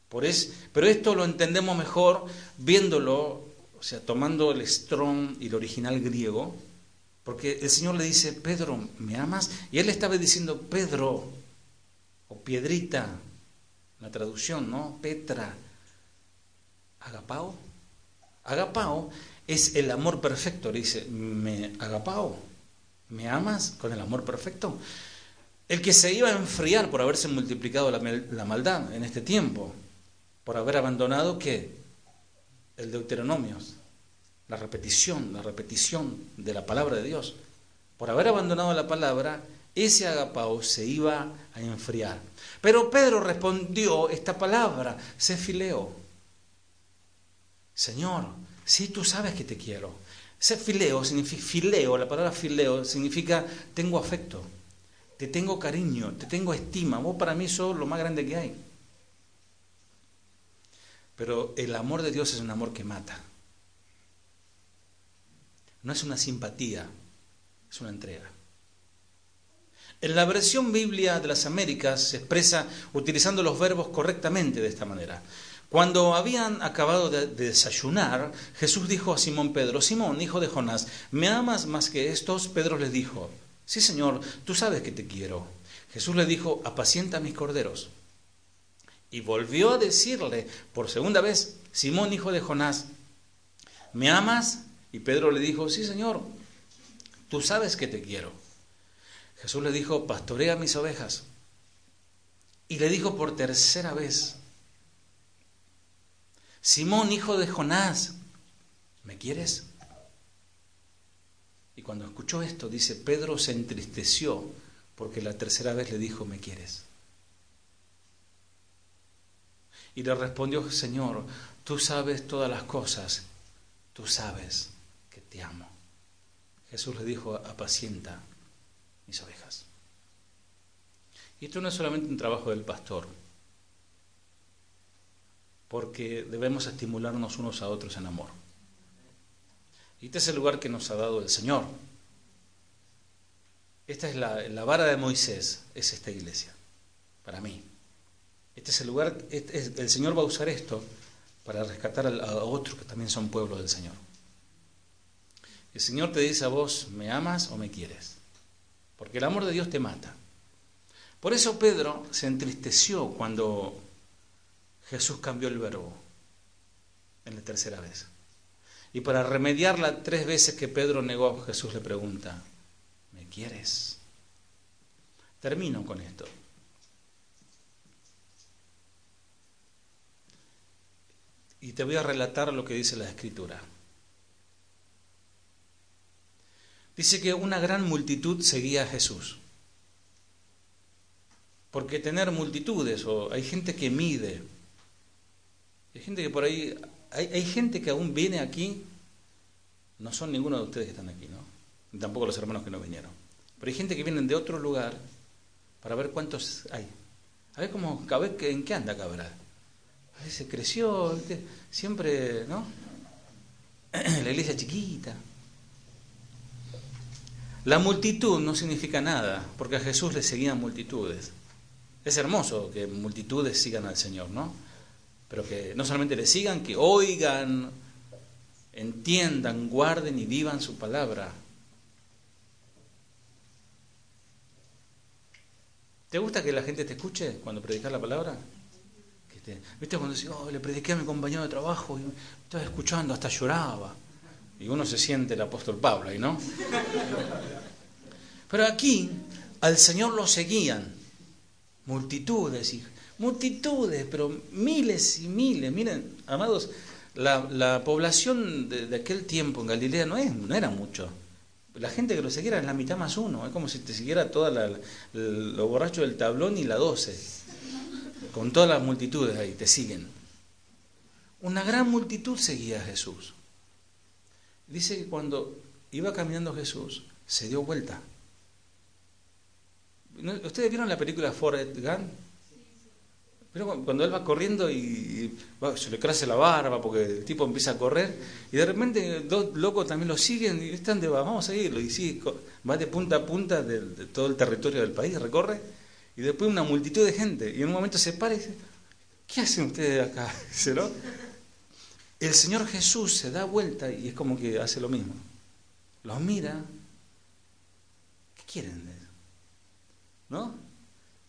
Por es, pero esto lo entendemos mejor viéndolo, o sea, tomando el strong y el original griego, porque el Señor le dice, Pedro, ¿me amas? Y él estaba diciendo, Pedro, o piedrita, la traducción, ¿no? Petra, agapao. Agapao es el amor perfecto, le dice, me agapao. ¿Me amas con el amor perfecto? El que se iba a enfriar por haberse multiplicado la, maldad en este tiempo, por haber abandonado qué? El Deuteronomio, la repetición, la repetición de la palabra de Dios. Por haber abandonado la palabra, ese agapao se iba a enfriar. Pero Pedro respondió esta palabra, se fileó. Señor, si tú sabes que te quiero. Ser fileo significa fileo, la palabra fileo significa tengo afecto, te tengo cariño, te tengo estima, vos para mí sos lo más grande que hay. Pero el amor de Dios es un amor que mata. No es una simpatía, es una entrega. En la versión Biblia de las Américas se expresa utilizando los verbos correctamente de esta manera. Cuando habían acabado de, desayunar, Jesús dijo a Simón Pedro, Simón, hijo de Jonás, ¿me amas más que estos? Pedro les dijo, sí Señor, tú sabes que te quiero. Jesús le dijo, apacienta mis corderos. Y volvió a decirle por segunda vez, Simón, hijo de Jonás, ¿me amas? Y Pedro le dijo, sí, Señor, tú sabes que te quiero. Jesús le dijo, pastorea mis ovejas. Y le dijo por tercera vez, Simón, hijo de Jonás, ¿me quieres? Y cuando escuchó esto, dice, Pedro se entristeció porque la tercera vez le dijo, ¿me quieres? Y le respondió, Señor, tú sabes todas las cosas, tú sabes que te amo. Jesús le dijo, apacienta mis ovejas. Y esto no es solamente un trabajo del pastor, porque debemos estimularnos unos a otros en amor. Y este es el lugar que nos ha dado el Señor. Esta es la, vara de Moisés, es esta iglesia, para mí. Este es el lugar, este el Señor va a usar esto para rescatar a, otros que también son pueblos del Señor. El Señor te dice a vos, ¿me amas o me quieres? Porque el amor de Dios te mata. Por eso Pedro se entristeció cuando Jesús cambió el verbo en la tercera vez. Y para remediarla tres veces que Pedro negó, Jesús le pregunta, ¿me quieres? Termino con esto. Y te voy a relatar lo que dice la escritura. Dice que una gran multitud seguía a Jesús. Porque tener multitudes, o hay gente que mide, hay gente que por ahí, hay, hay gente que aún viene aquí, no son ninguno de ustedes que están aquí, ¿no? Tampoco los hermanos que no vinieron. Pero hay gente que viene de otro lugar para ver cuántos hay. A ver cómo, a ver en qué anda Cabral se creció, siempre, ¿no? La iglesia chiquita. La multitud no significa nada, porque a Jesús le seguían multitudes. Es hermoso que multitudes sigan al Señor, ¿no? Pero que no solamente le sigan, que oigan, entiendan, guarden y vivan su palabra. ¿Te gusta que la gente te escuche cuando predicas la palabra? ¿Viste cuando decía, oh, le prediqué a mi compañero de trabajo y estaba escuchando, hasta lloraba? Y uno se siente el apóstol Pablo ahí, ¿no? Pero aquí al Señor lo seguían multitudes, y, multitudes, pero miles y miles. Miren, amados, la, población de, aquel tiempo en Galilea no, es, no era mucho. La gente que lo siguiera es la mitad más uno. Es como si te siguiera toda la, los borrachos del tablón y la doce con todas las multitudes ahí, te siguen. Una gran multitud seguía a Jesús. Dice que cuando iba caminando Jesús, se dio vuelta. ¿Ustedes vieron la película Forrest Gump? Pero cuando él va corriendo y, se le crece la barba porque el tipo empieza a correr y de repente dos locos también lo siguen y están de vamos a seguirlo y sí, va de punta a punta de todo el territorio del país, recorre y después una multitud de gente. Y en un momento se para y dice, ¿qué hacen ustedes acá? ¿no? El Señor Jesús se da vuelta y es como que hace lo mismo. Los mira. ¿Qué quieren de eso? ¿No?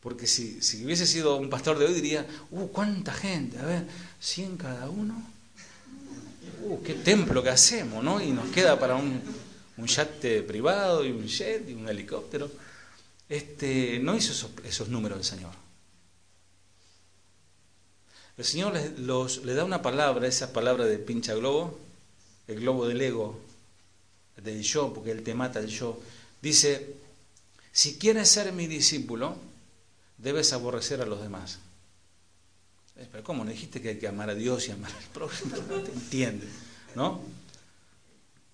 Porque si, si, hubiese sido un pastor de hoy diría, uh, cuánta gente, a ver, 100 cada uno. Uh, qué templo que hacemos, ¿no? Y nos queda para un, un yate privado y un jet y un helicóptero este, no hizo esos, números el Señor. El Señor le da una palabra, esa palabra de pincha globo, el globo del ego, del yo, porque Él te mata el yo. Dice, si quieres ser mi discípulo, debes aborrecer a los demás. Eh, pero ¿cómo? ¿No dijiste que hay que amar a Dios y amar al prójimo? No te entiendes, ¿no?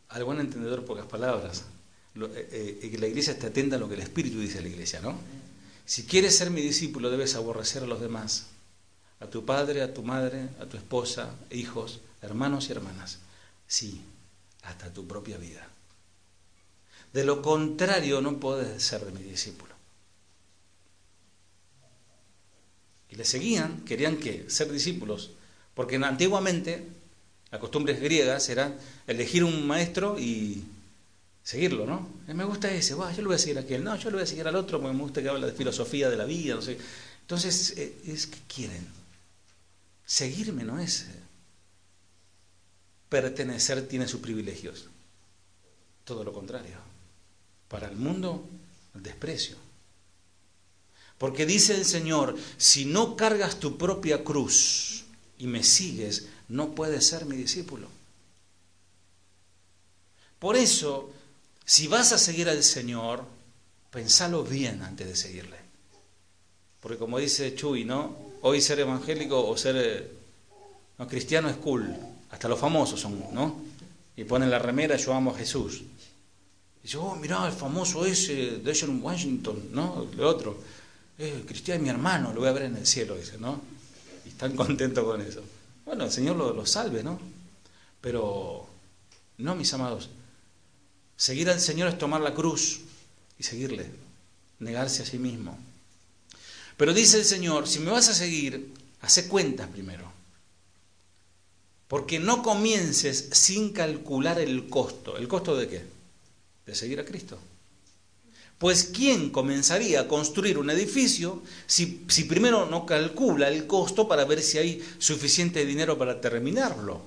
Al buen entendedor, pocas palabras. Eh, eh, que la iglesia te atenda a lo que el Espíritu dice a la iglesia, ¿no? Si quieres ser mi discípulo, debes aborrecer a los demás, a tu padre, a tu madre, a tu esposa, hijos, hermanos y hermanas. Sí, hasta tu propia vida. De lo contrario, no puedes ser de mi discípulo. Y le seguían, querían que ser discípulos, porque antiguamente las costumbres griegas eran elegir un maestro y seguirlo, ¿no? Eh, me gusta ese, yo lo voy a seguir a aquel, no, yo lo voy a seguir al otro porque me gusta que habla de filosofía de la vida, no sé. Entonces, eh, es que quieren. seguirme no es pertenecer tiene sus privilegios. Todo lo contrario. Para el mundo, el desprecio. Porque dice el Señor, si no cargas tu propia cruz y me sigues, no puedes ser mi discípulo. Por eso, si vas a seguir al Señor, pensalo bien antes de seguirle. Porque como dice Chuy, ¿no? Hoy ser evangélico o ser eh, no, cristiano es cool. Hasta los famosos son, ¿no? Y ponen la remera, yo amo a Jesús. Y yo, oh, mirá, el famoso ese de Washington, ¿no? El otro. Eh, cristiano es mi hermano, lo voy a ver en el cielo, dice, ¿no? Y están contentos con eso. Bueno, el Señor lo, lo salve, ¿no? Pero, no, mis amados. Seguir al Señor es tomar la cruz y seguirle, negarse a sí mismo. Pero dice el Señor, si me vas a seguir, hace cuentas primero. Porque no comiences sin calcular el costo. ¿El costo de qué? De seguir a Cristo. Pues ¿quién comenzaría a construir un edificio si, primero no calcula el costo para ver si hay suficiente dinero para terminarlo?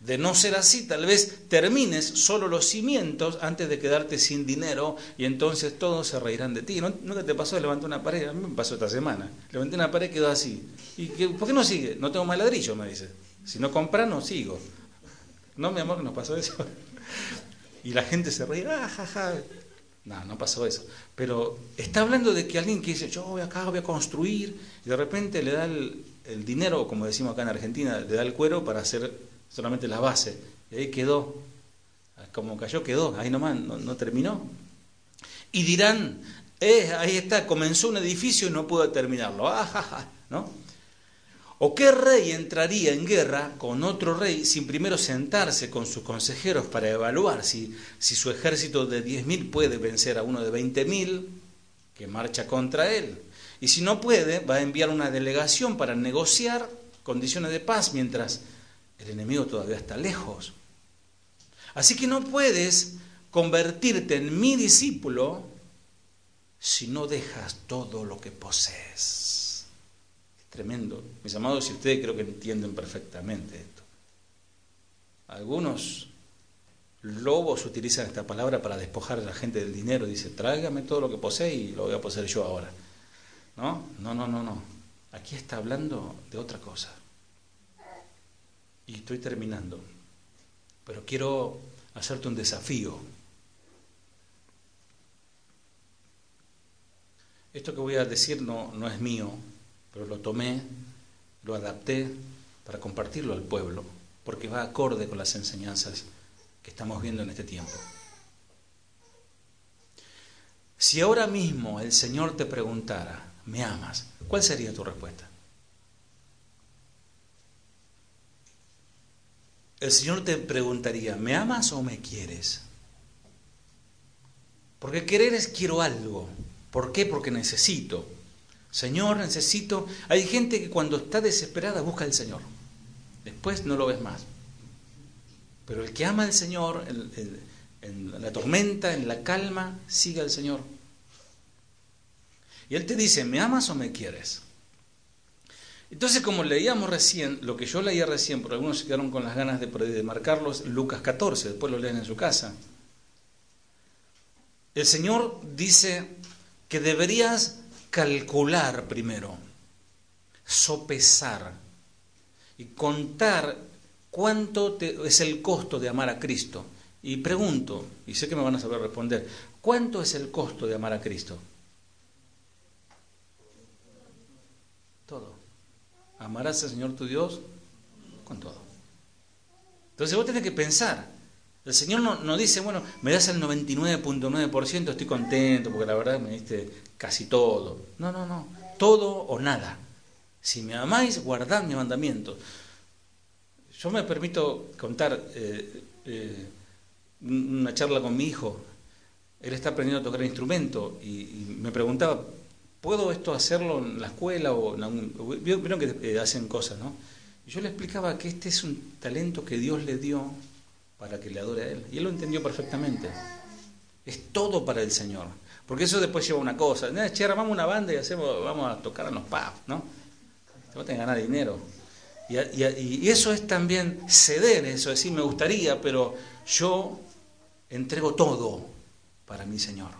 De no ser así, tal vez termines solo los cimientos antes de quedarte sin dinero y entonces todos se reirán de ti. ¿No, ¿Nunca te pasó levantar una pared? A mí me pasó esta semana. Levanté una pared y quedó así. ¿Y por qué no sigue? No tengo más ladrillo, me dice. Si no compras, no sigo. No, mi amor, nos pasó eso. Y la gente se reía, ah, ja, No, no pasó eso. Pero está hablando de que alguien que dice, yo voy acá, voy a construir, y de repente le da el, el dinero, como decimos acá en Argentina, le da el cuero para hacer solamente la base. Y ahí quedó, como cayó, quedó, ahí nomás, no, terminó. Y dirán, eh, ahí está, comenzó un edificio y no pudo terminarlo. Ah, ¿no? ¿O qué rey entraría en guerra con otro rey sin primero sentarse con sus consejeros para evaluar si, si su ejército de 10.000 puede vencer a uno de 20.000 que marcha contra él? Y si no puede, va a enviar una delegación para negociar condiciones de paz mientras el enemigo todavía está lejos. Así que no puedes convertirte en mi discípulo si no dejas todo lo que posees. Tremendo. Mis amados, y ustedes creo que entienden perfectamente esto. Algunos lobos utilizan esta palabra para despojar a la gente del dinero. Dice, tráigame todo lo que posee y lo voy a poseer yo ahora. ¿No? No, no, no, no. Aquí está hablando de otra cosa y estoy terminando, pero quiero hacerte un desafío. Esto que voy a decir no, no es mío, pero lo tomé, lo adapté para compartirlo al pueblo, porque va acorde con las enseñanzas que estamos viendo en este tiempo. Si ahora mismo el Señor te preguntara, ¿me amas? ¿Cuál sería tu respuesta? el Señor te preguntaría, ¿me amas o me quieres? Porque querer es quiero algo. ¿Por qué? Porque necesito. Señor, necesito. Hay gente que cuando está desesperada busca al Señor. Después no lo ves más. Pero el que ama al Señor, en la tormenta, en la calma, sigue al Señor. Y Él te dice, ¿me amas o me quieres? Entonces, como leíamos recién, lo que yo leía recién, porque algunos se quedaron con las ganas de, marcarlos, Lucas 14, después lo leen en su casa. El Señor dice que deberías calcular primero, sopesar y contar cuánto es el costo de amar a Cristo. Y pregunto, y sé que me van a saber responder, ¿cuánto es el costo de amar a Cristo? Amarás al Señor tu Dios con todo. Entonces vos tenés que pensar. El Señor no, dice, bueno, me das el 99.9%, estoy contento porque la verdad me diste casi todo. No, no, no. Todo o nada. Si me amáis, guardad mi mandamiento. Yo me permito contar eh, eh, una charla con mi hijo. Él está aprendiendo a tocar instrumento y me preguntaba, ¿puedo esto hacerlo en la escuela o en algún... Vieron que eh, hacen cosas, ¿no? Y yo le explicaba que este es un talento que Dios le dio para que le adore a Él. Y él lo entendió perfectamente. Es todo para el Señor. Porque eso después lleva una cosa. Che, armamos una banda y hacemos, vamos a tocar en los pubs, ¿no? te a ganar dinero. Y, eso es también ceder, eso es decir, me gustaría, pero yo entrego todo para mi Señor.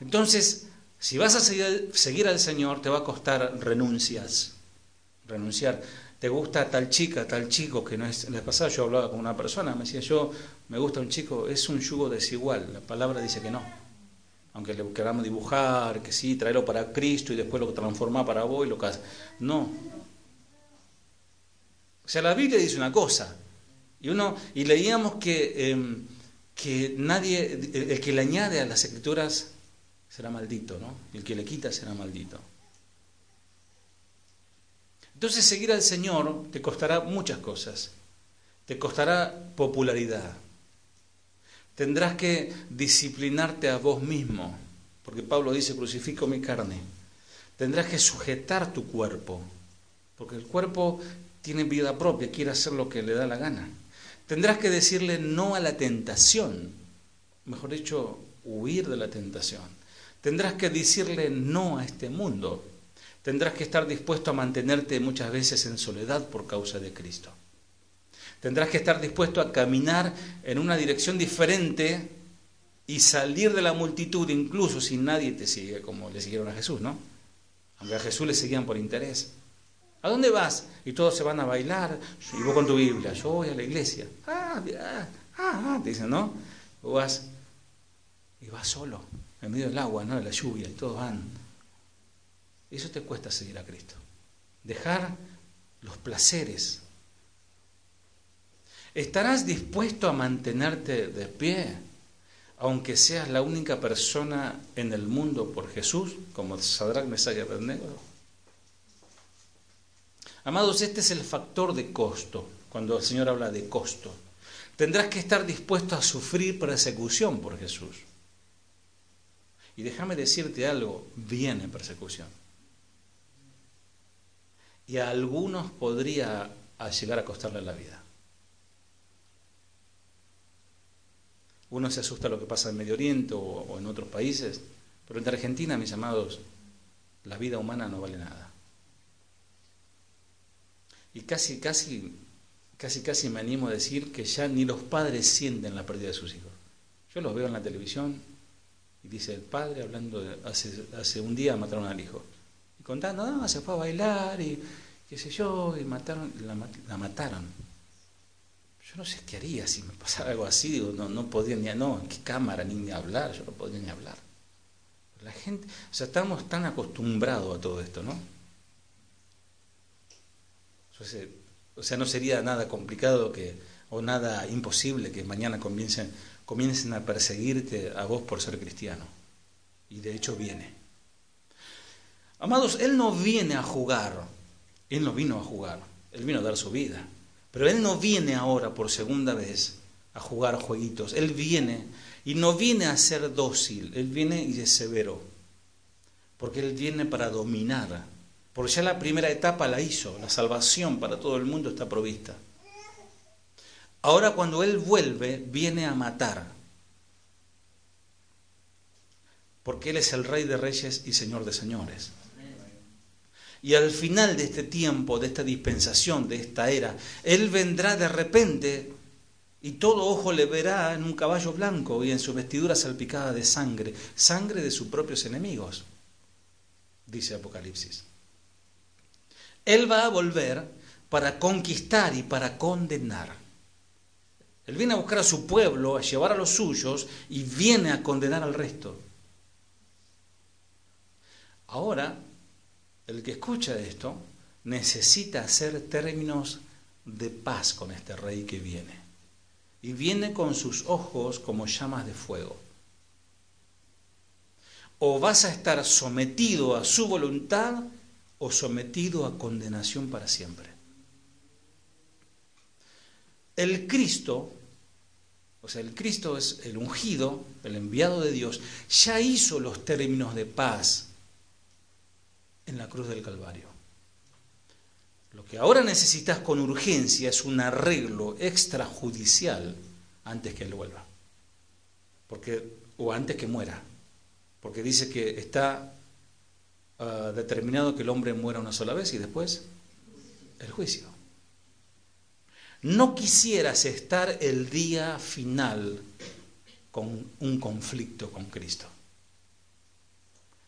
Entonces, si vas a seguir al Señor, te va a costar renuncias. Renunciar te gusta tal chica, tal chico, que no es... La pasada yo hablaba con una persona, me decía, yo me gusta un chico, es un yugo desigual, la palabra dice que no. Aunque le queramos dibujar, que sí, traerlo para Cristo y después lo transforma para vos y lo que No. O sea, la Biblia dice una cosa. Y, uno, y leíamos que, em, que nadie, el que le añade a las escrituras será maldito, ¿no? El que le quita será maldito. Entonces seguir al Señor te costará muchas cosas. Te costará popularidad. Tendrás que disciplinarte a vos mismo, porque Pablo dice, crucifico mi carne. Tendrás que sujetar tu cuerpo, porque el cuerpo tiene vida propia, quiere hacer lo que le da la gana. Tendrás que decirle no a la tentación, mejor dicho, huir de la tentación. Tendrás que decirle no a este mundo, Tendrás que estar dispuesto a mantenerte muchas veces en soledad por causa de Cristo. Tendrás que estar dispuesto a caminar en una dirección diferente y salir de la multitud, incluso si nadie te sigue, como le siguieron a Jesús, ¿no? Aunque a Jesús le seguían por interés. ¿A dónde vas? Y todos se van a bailar. Y vos con tu Biblia, yo voy a la iglesia. Ah, ah, ah, te dicen, ¿no? Vos vas y vas solo, en medio del agua, ¿no? De la lluvia, y todos van eso te cuesta seguir a Cristo. Dejar los placeres. ¿Estarás dispuesto a mantenerte de pie, aunque seas la única persona en el mundo por Jesús, como Sadrach, Mesach y Abednego? Amados, este es el factor de costo, cuando el Señor habla de costo. Tendrás que estar dispuesto a sufrir persecución por Jesús. Y déjame decirte algo, viene persecución y a algunos podría llegar a costarle la vida. Uno se asusta lo que pasa en Medio Oriente o, en otros países, pero en Argentina, mis amados, la vida humana no vale nada. Y casi, casi, casi, casi me animo a decir que ya ni los padres sienten la pérdida de sus hijos. Yo los veo en la televisión y dice el padre hablando de hace, hace un día mataron al hijo. Y contando, no, se fue a bailar y qué sé yo, y mataron, la, mataron. Yo no sé qué haría si me pasara algo así, digo, no, no podía ni, no, en qué cámara ni, hablar, yo no podía ni hablar. La gente, o sea, estamos tan acostumbrados a todo esto, ¿no? O sea, no sería nada complicado que, o nada imposible que mañana comiencen, comiencen a perseguirte a vos por ser cristiano. Y de hecho viene. Amados, Él no viene a jugar él no vino a jugar, Él vino a dar su vida. Pero Él no viene ahora por segunda vez a jugar jueguitos. Él viene y no viene a ser dócil, Él viene y es severo. Porque Él viene para dominar. Porque ya la primera etapa la hizo, la salvación para todo el mundo está provista. Ahora cuando Él vuelve, viene a matar. Porque Él es el Rey de Reyes y Señor de Señores. Y al final de este tiempo, de esta dispensación, de esta era, Él vendrá de repente y todo ojo le verá en un caballo blanco y en su vestidura salpicada de sangre, sangre de sus propios enemigos, dice Apocalipsis. Él va a volver para conquistar y para condenar. Él viene a buscar a su pueblo, a llevar a los suyos y viene a condenar al resto. Ahora el que escucha esto necesita hacer términos de paz con este rey que viene. Y viene con sus ojos como llamas de fuego. O vas a estar sometido a su voluntad o sometido a condenación para siempre. El Cristo, o sea, el Cristo es el ungido, el enviado de Dios, ya hizo los términos de paz en la cruz del Calvario. Lo que ahora necesitas con urgencia es un arreglo extrajudicial antes que él vuelva. Porque, o antes que muera. Porque dice que está ah, determinado que el hombre muera una sola vez y después el juicio. No quisieras estar el día final con un conflicto con Cristo.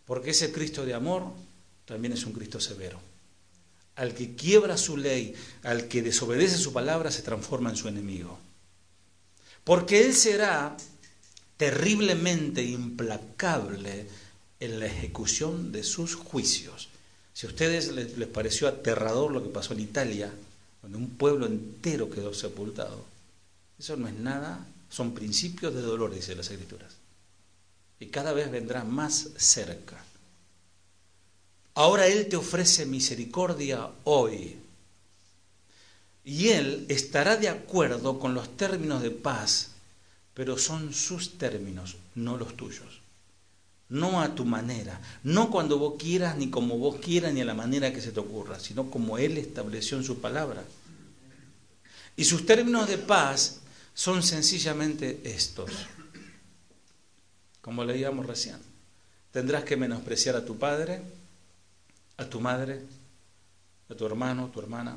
Porque ese Cristo de amor también es un Cristo severo. Al que quiebra su ley, al que desobedece su palabra, se transforma en su enemigo. Porque Él será terriblemente implacable en la ejecución de sus juicios. Si a ustedes les, pareció aterrador lo que pasó en Italia, donde un pueblo entero quedó sepultado, eso no es nada, son principios de dolor, dice las Escrituras. Y cada vez vendrá más cerca. Ahora Él te ofrece misericordia hoy. Y Él estará de acuerdo con los términos de paz, pero son sus términos, no los tuyos. No a tu manera, no cuando vos quieras, ni como vos quieras, ni a la manera que se te ocurra, sino como Él estableció en su palabra. Y sus términos de paz son sencillamente estos, como leíamos recién. Tendrás que menospreciar a tu padre, a tu madre, a tu hermano, tu hermana.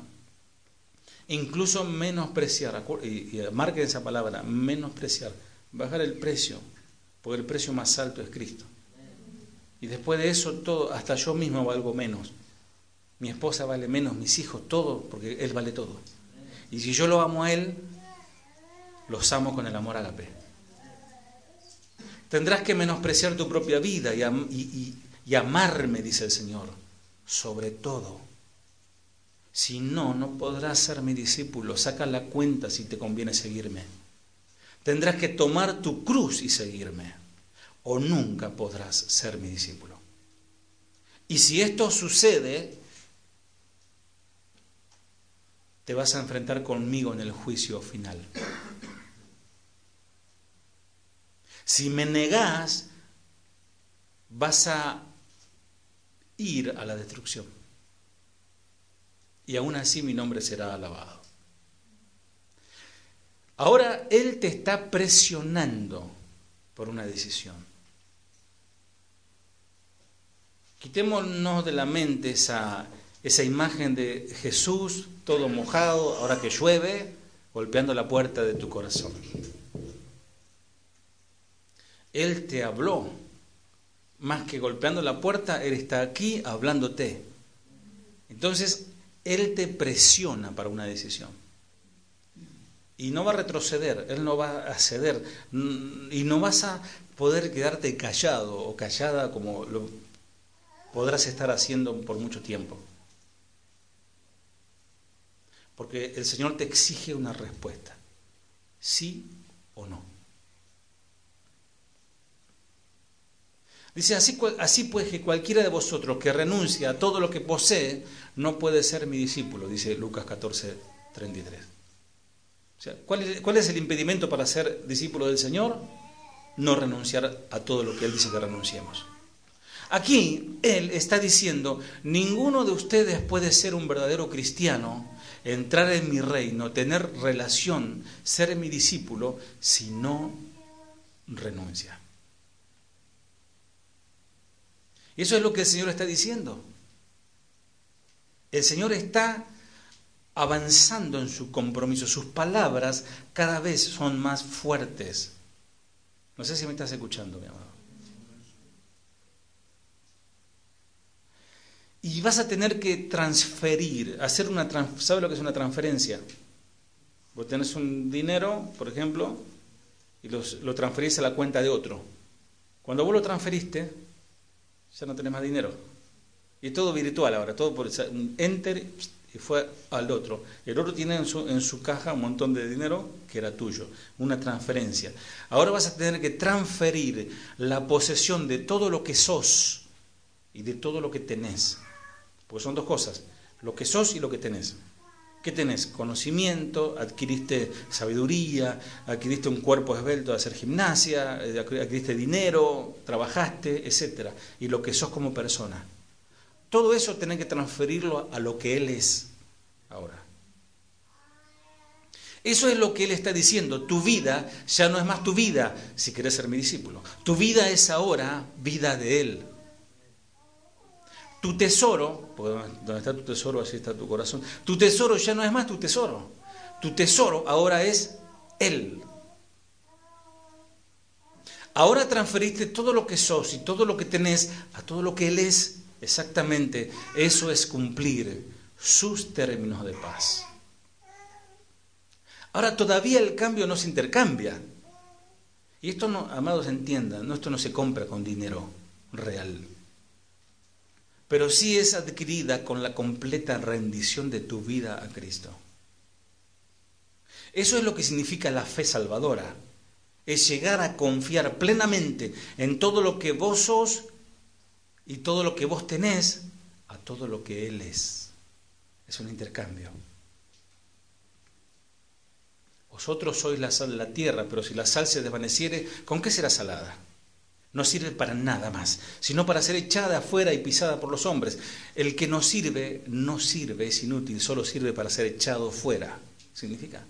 Incluso menospreciar, y, y marquen esa palabra, menospreciar, bajar el precio, porque el precio más alto es Cristo. Y después de eso, todo, hasta yo mismo valgo menos. Mi esposa vale menos, mis hijos, todo, porque Él vale todo. Y si yo lo amo a Él, los amo con el amor a fe. Tendrás que menospreciar tu propia vida y amarme, dice el Señor sobre todo. Si no, no podrás ser mi discípulo. Saca la cuenta si te conviene seguirme. Tendrás que tomar tu cruz y seguirme. O nunca podrás ser mi discípulo. Y si esto sucede, te vas a enfrentar conmigo en el juicio final. Si me negás, vas a ir a la destrucción. Y aún así mi nombre será alabado. Ahora Él te está presionando por una decisión. Quitémonos de la mente esa, esa imagen de Jesús todo mojado, ahora que llueve, golpeando la puerta de tu corazón. Él te habló más que golpeando la puerta, Él está aquí hablándote. Entonces, Él te presiona para una decisión. Y no va a retroceder, Él no va a ceder. Y no vas a poder quedarte callado o callada como lo podrás estar haciendo por mucho tiempo. Porque el Señor te exige una respuesta, sí o no. Dice, así, pues que cualquiera de vosotros que renuncia a todo lo que posee, no puede ser mi discípulo, dice Lucas 14, 33. O sea, ¿cuál es, ¿cuál es el impedimento para ser discípulo del Señor? No renunciar a todo lo que Él dice que renunciemos. Aquí Él está diciendo, ninguno de ustedes puede ser un verdadero cristiano, entrar en mi reino, tener relación, ser mi discípulo, si no renuncia. Y eso es lo que el Señor está diciendo. El Señor está avanzando en su compromiso. Sus palabras cada vez son más fuertes. No sé si me estás escuchando, mi amado. Y vas a tener que transferir, hacer una... ¿Sabes lo que es una transferencia? Vos tenés un dinero, por ejemplo, y lo transferís a la cuenta de otro. Cuando vos lo transferiste, ya no tenés más dinero. Y todo virtual ahora, todo por un enter y fue al otro. El otro tiene en su, en su caja un montón de dinero que era tuyo, una transferencia. Ahora vas a tener que transferir la posesión de todo lo que sos y de todo lo que tenés. Porque son dos cosas, lo que sos y lo que tenés. ¿Qué tenés? Conocimiento, adquiriste sabiduría, adquiriste un cuerpo esbelto de hacer gimnasia, eh, adquiriste dinero, trabajaste, etc. Y lo que sos como persona. Todo eso tenés que transferirlo a lo que Él es ahora. Eso es lo que Él está diciendo. Tu vida ya no es más tu vida si querés ser mi discípulo. Tu vida es ahora vida de Él. Tu tesoro, porque donde está tu tesoro, así está tu corazón. Tu tesoro ya no es más tu tesoro. Tu tesoro ahora es Él. Ahora transferiste todo lo que sos y todo lo que tenés a todo lo que Él es. Exactamente, eso es cumplir sus términos de paz. Ahora todavía el cambio no se intercambia. Y esto, no, amados, entiendan, no, esto no se compra con dinero real. Pero sí es adquirida con la completa rendición de tu vida a Cristo. Eso es lo que significa la fe salvadora. Es llegar a confiar plenamente en todo lo que vos sos y todo lo que vos tenés a todo lo que Él es. Es un intercambio. Vosotros sois la sal de la tierra, pero si la sal se desvaneciere, ¿con qué será salada? No sirve para nada más, sino para ser echada afuera y pisada por los hombres. El que no sirve, no sirve, es inútil, solo sirve para ser echado fuera. ¿Significa?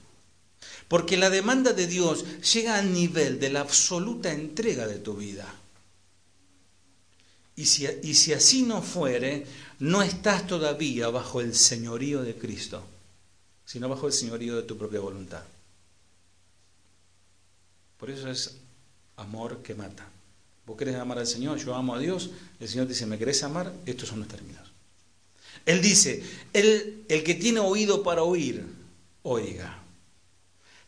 Porque la demanda de Dios llega al nivel de la absoluta entrega de tu vida. Y si, y si así no fuere, no estás todavía bajo el señorío de Cristo, sino bajo el señorío de tu propia voluntad. Por eso es amor que mata. Vos querés amar al Señor, yo amo a Dios, el Señor dice, ¿me querés amar? Estos son los términos. Él dice, el, el que tiene oído para oír, oiga.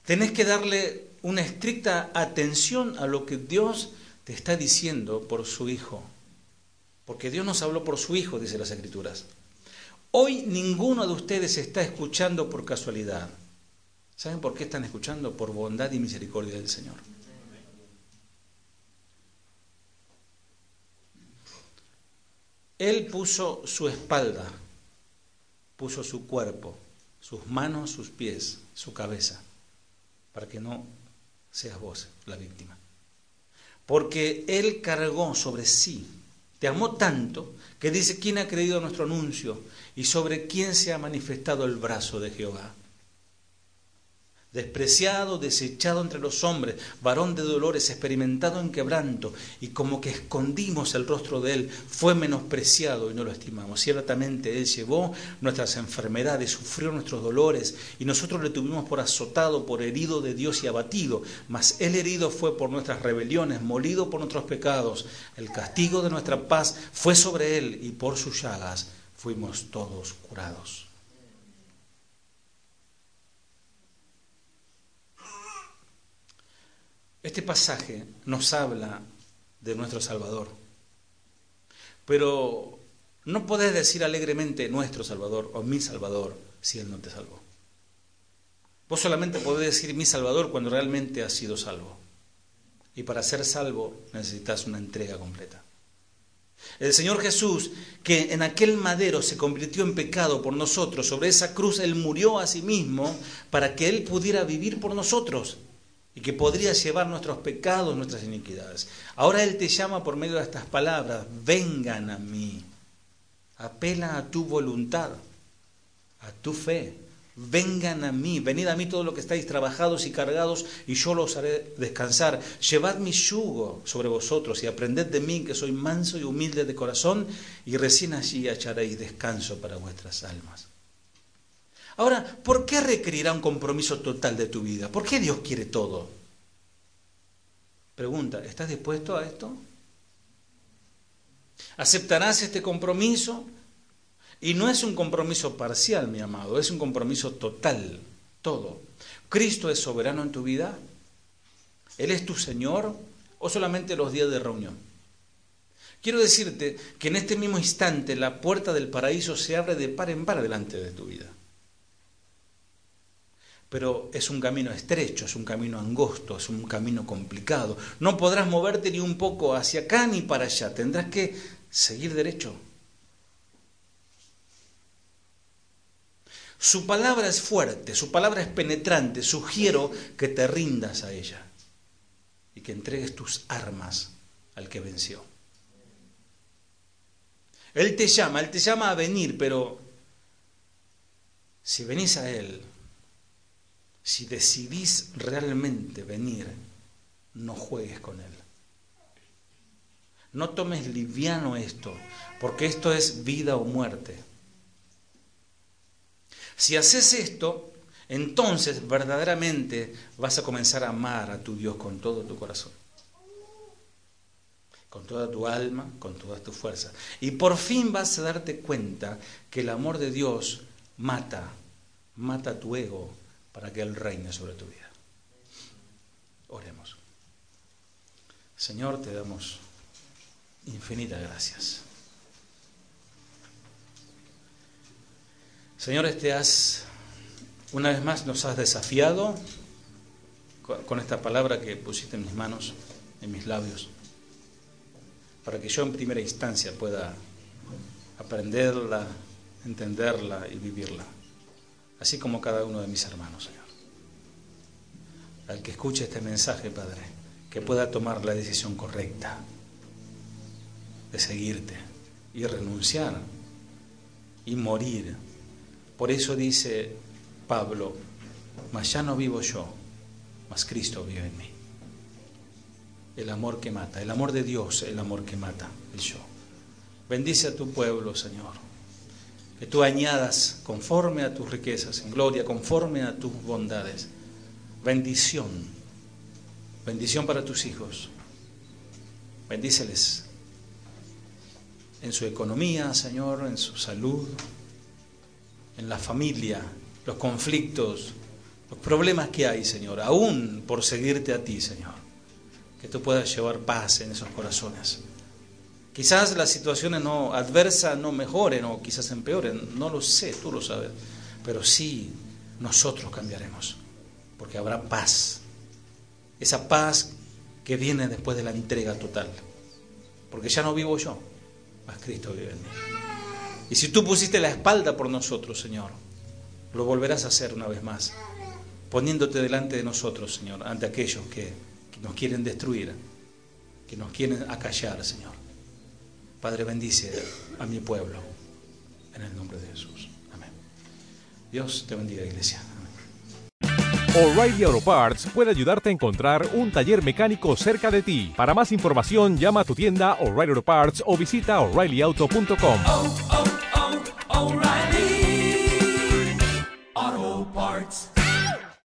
Tenés que darle una estricta atención a lo que Dios te está diciendo por su Hijo. Porque Dios nos habló por su Hijo, dice las Escrituras. Hoy ninguno de ustedes está escuchando por casualidad. ¿Saben por qué están escuchando? Por bondad y misericordia del Señor. Él puso su espalda, puso su cuerpo, sus manos, sus pies, su cabeza, para que no seas vos la víctima. Porque Él cargó sobre sí, te amó tanto, que dice, ¿quién ha creído nuestro anuncio? Y sobre quién se ha manifestado el brazo de Jehová despreciado, desechado entre los hombres, varón de dolores, experimentado en quebranto, y como que escondimos el rostro de él, fue menospreciado y no lo estimamos. Ciertamente él llevó nuestras enfermedades, sufrió nuestros dolores, y nosotros le tuvimos por azotado, por herido de Dios y abatido, mas él herido fue por nuestras rebeliones, molido por nuestros pecados. El castigo de nuestra paz fue sobre él, y por sus llagas fuimos todos curados. Este pasaje nos habla de nuestro Salvador, pero no podés decir alegremente nuestro Salvador o mi Salvador si Él no te salvó. Vos solamente podés decir mi Salvador cuando realmente has sido salvo. Y para ser salvo necesitas una entrega completa. El Señor Jesús, que en aquel madero se convirtió en pecado por nosotros, sobre esa cruz Él murió a sí mismo para que Él pudiera vivir por nosotros y que podría llevar nuestros pecados, nuestras iniquidades. Ahora Él te llama por medio de estas palabras, vengan a mí. Apela a tu voluntad, a tu fe. Vengan a mí, venid a mí todos los que estáis trabajados y cargados, y yo los haré descansar. Llevad mi yugo sobre vosotros y aprended de mí, que soy manso y humilde de corazón, y recién allí hallaréis descanso para vuestras almas. Ahora, ¿por qué requerirá un compromiso total de tu vida? ¿Por qué Dios quiere todo? Pregunta, ¿estás dispuesto a esto? ¿Aceptarás este compromiso? Y no es un compromiso parcial, mi amado, es un compromiso total, todo. ¿Cristo es soberano en tu vida? ¿Él es tu Señor o solamente los días de reunión? Quiero decirte que en este mismo instante la puerta del paraíso se abre de par en par delante de tu vida pero es un camino estrecho, es un camino angosto, es un camino complicado. No podrás moverte ni un poco hacia acá ni para allá, tendrás que seguir derecho. Su palabra es fuerte, su palabra es penetrante, sugiero que te rindas a ella y que entregues tus armas al que venció. Él te llama, Él te llama a venir, pero si venís a Él, si decidís realmente venir, no juegues con Él. No tomes liviano esto, porque esto es vida o muerte. Si haces esto, entonces verdaderamente vas a comenzar a amar a tu Dios con todo tu corazón, con toda tu alma, con toda tu fuerza. Y por fin vas a darte cuenta que el amor de Dios mata, mata tu ego para que Él reine sobre tu vida. Oremos. Señor, te damos infinitas gracias. Señor, este has, una vez más nos has desafiado con esta palabra que pusiste en mis manos, en mis labios, para que yo en primera instancia pueda aprenderla, entenderla y vivirla, así como cada uno de mis hermanos, Señor. Al que escuche este mensaje, Padre, que pueda tomar la decisión correcta de seguirte y renunciar y morir. Por eso dice Pablo, mas ya no vivo yo, mas Cristo vive en mí. El amor que mata, el amor de Dios, el amor que mata, el yo. Bendice a tu pueblo, Señor. Que tú añadas conforme a tus riquezas en gloria, conforme a tus bondades. Bendición. Bendición para tus hijos. Bendíceles en su economía, Señor, en su salud, en la familia, los conflictos, los problemas que hay, Señor, aún por seguirte a ti, Señor. Que tú puedas llevar paz en esos corazones. Quizás las situaciones no adversas no mejoren o quizás empeoren, no lo sé, tú lo sabes, pero sí nosotros cambiaremos, porque habrá paz. Esa paz que viene después de la entrega total. Porque ya no vivo yo, Cristo vive en mí. Y si tú pusiste la espalda por nosotros, Señor, lo volverás a hacer una vez más, poniéndote delante de nosotros, Señor, ante aquellos que, que nos quieren destruir, que nos quieren acallar, Señor. Padre, bendice a mi pueblo, en el nombre de Jesús. Amén. Dios te bendiga, iglesia. O'Reilly Auto Parts puede ayudarte a encontrar un taller mecánico cerca de ti. Para más información, llama a tu tienda O'Reilly Auto Parts o visita oreillyauto.com.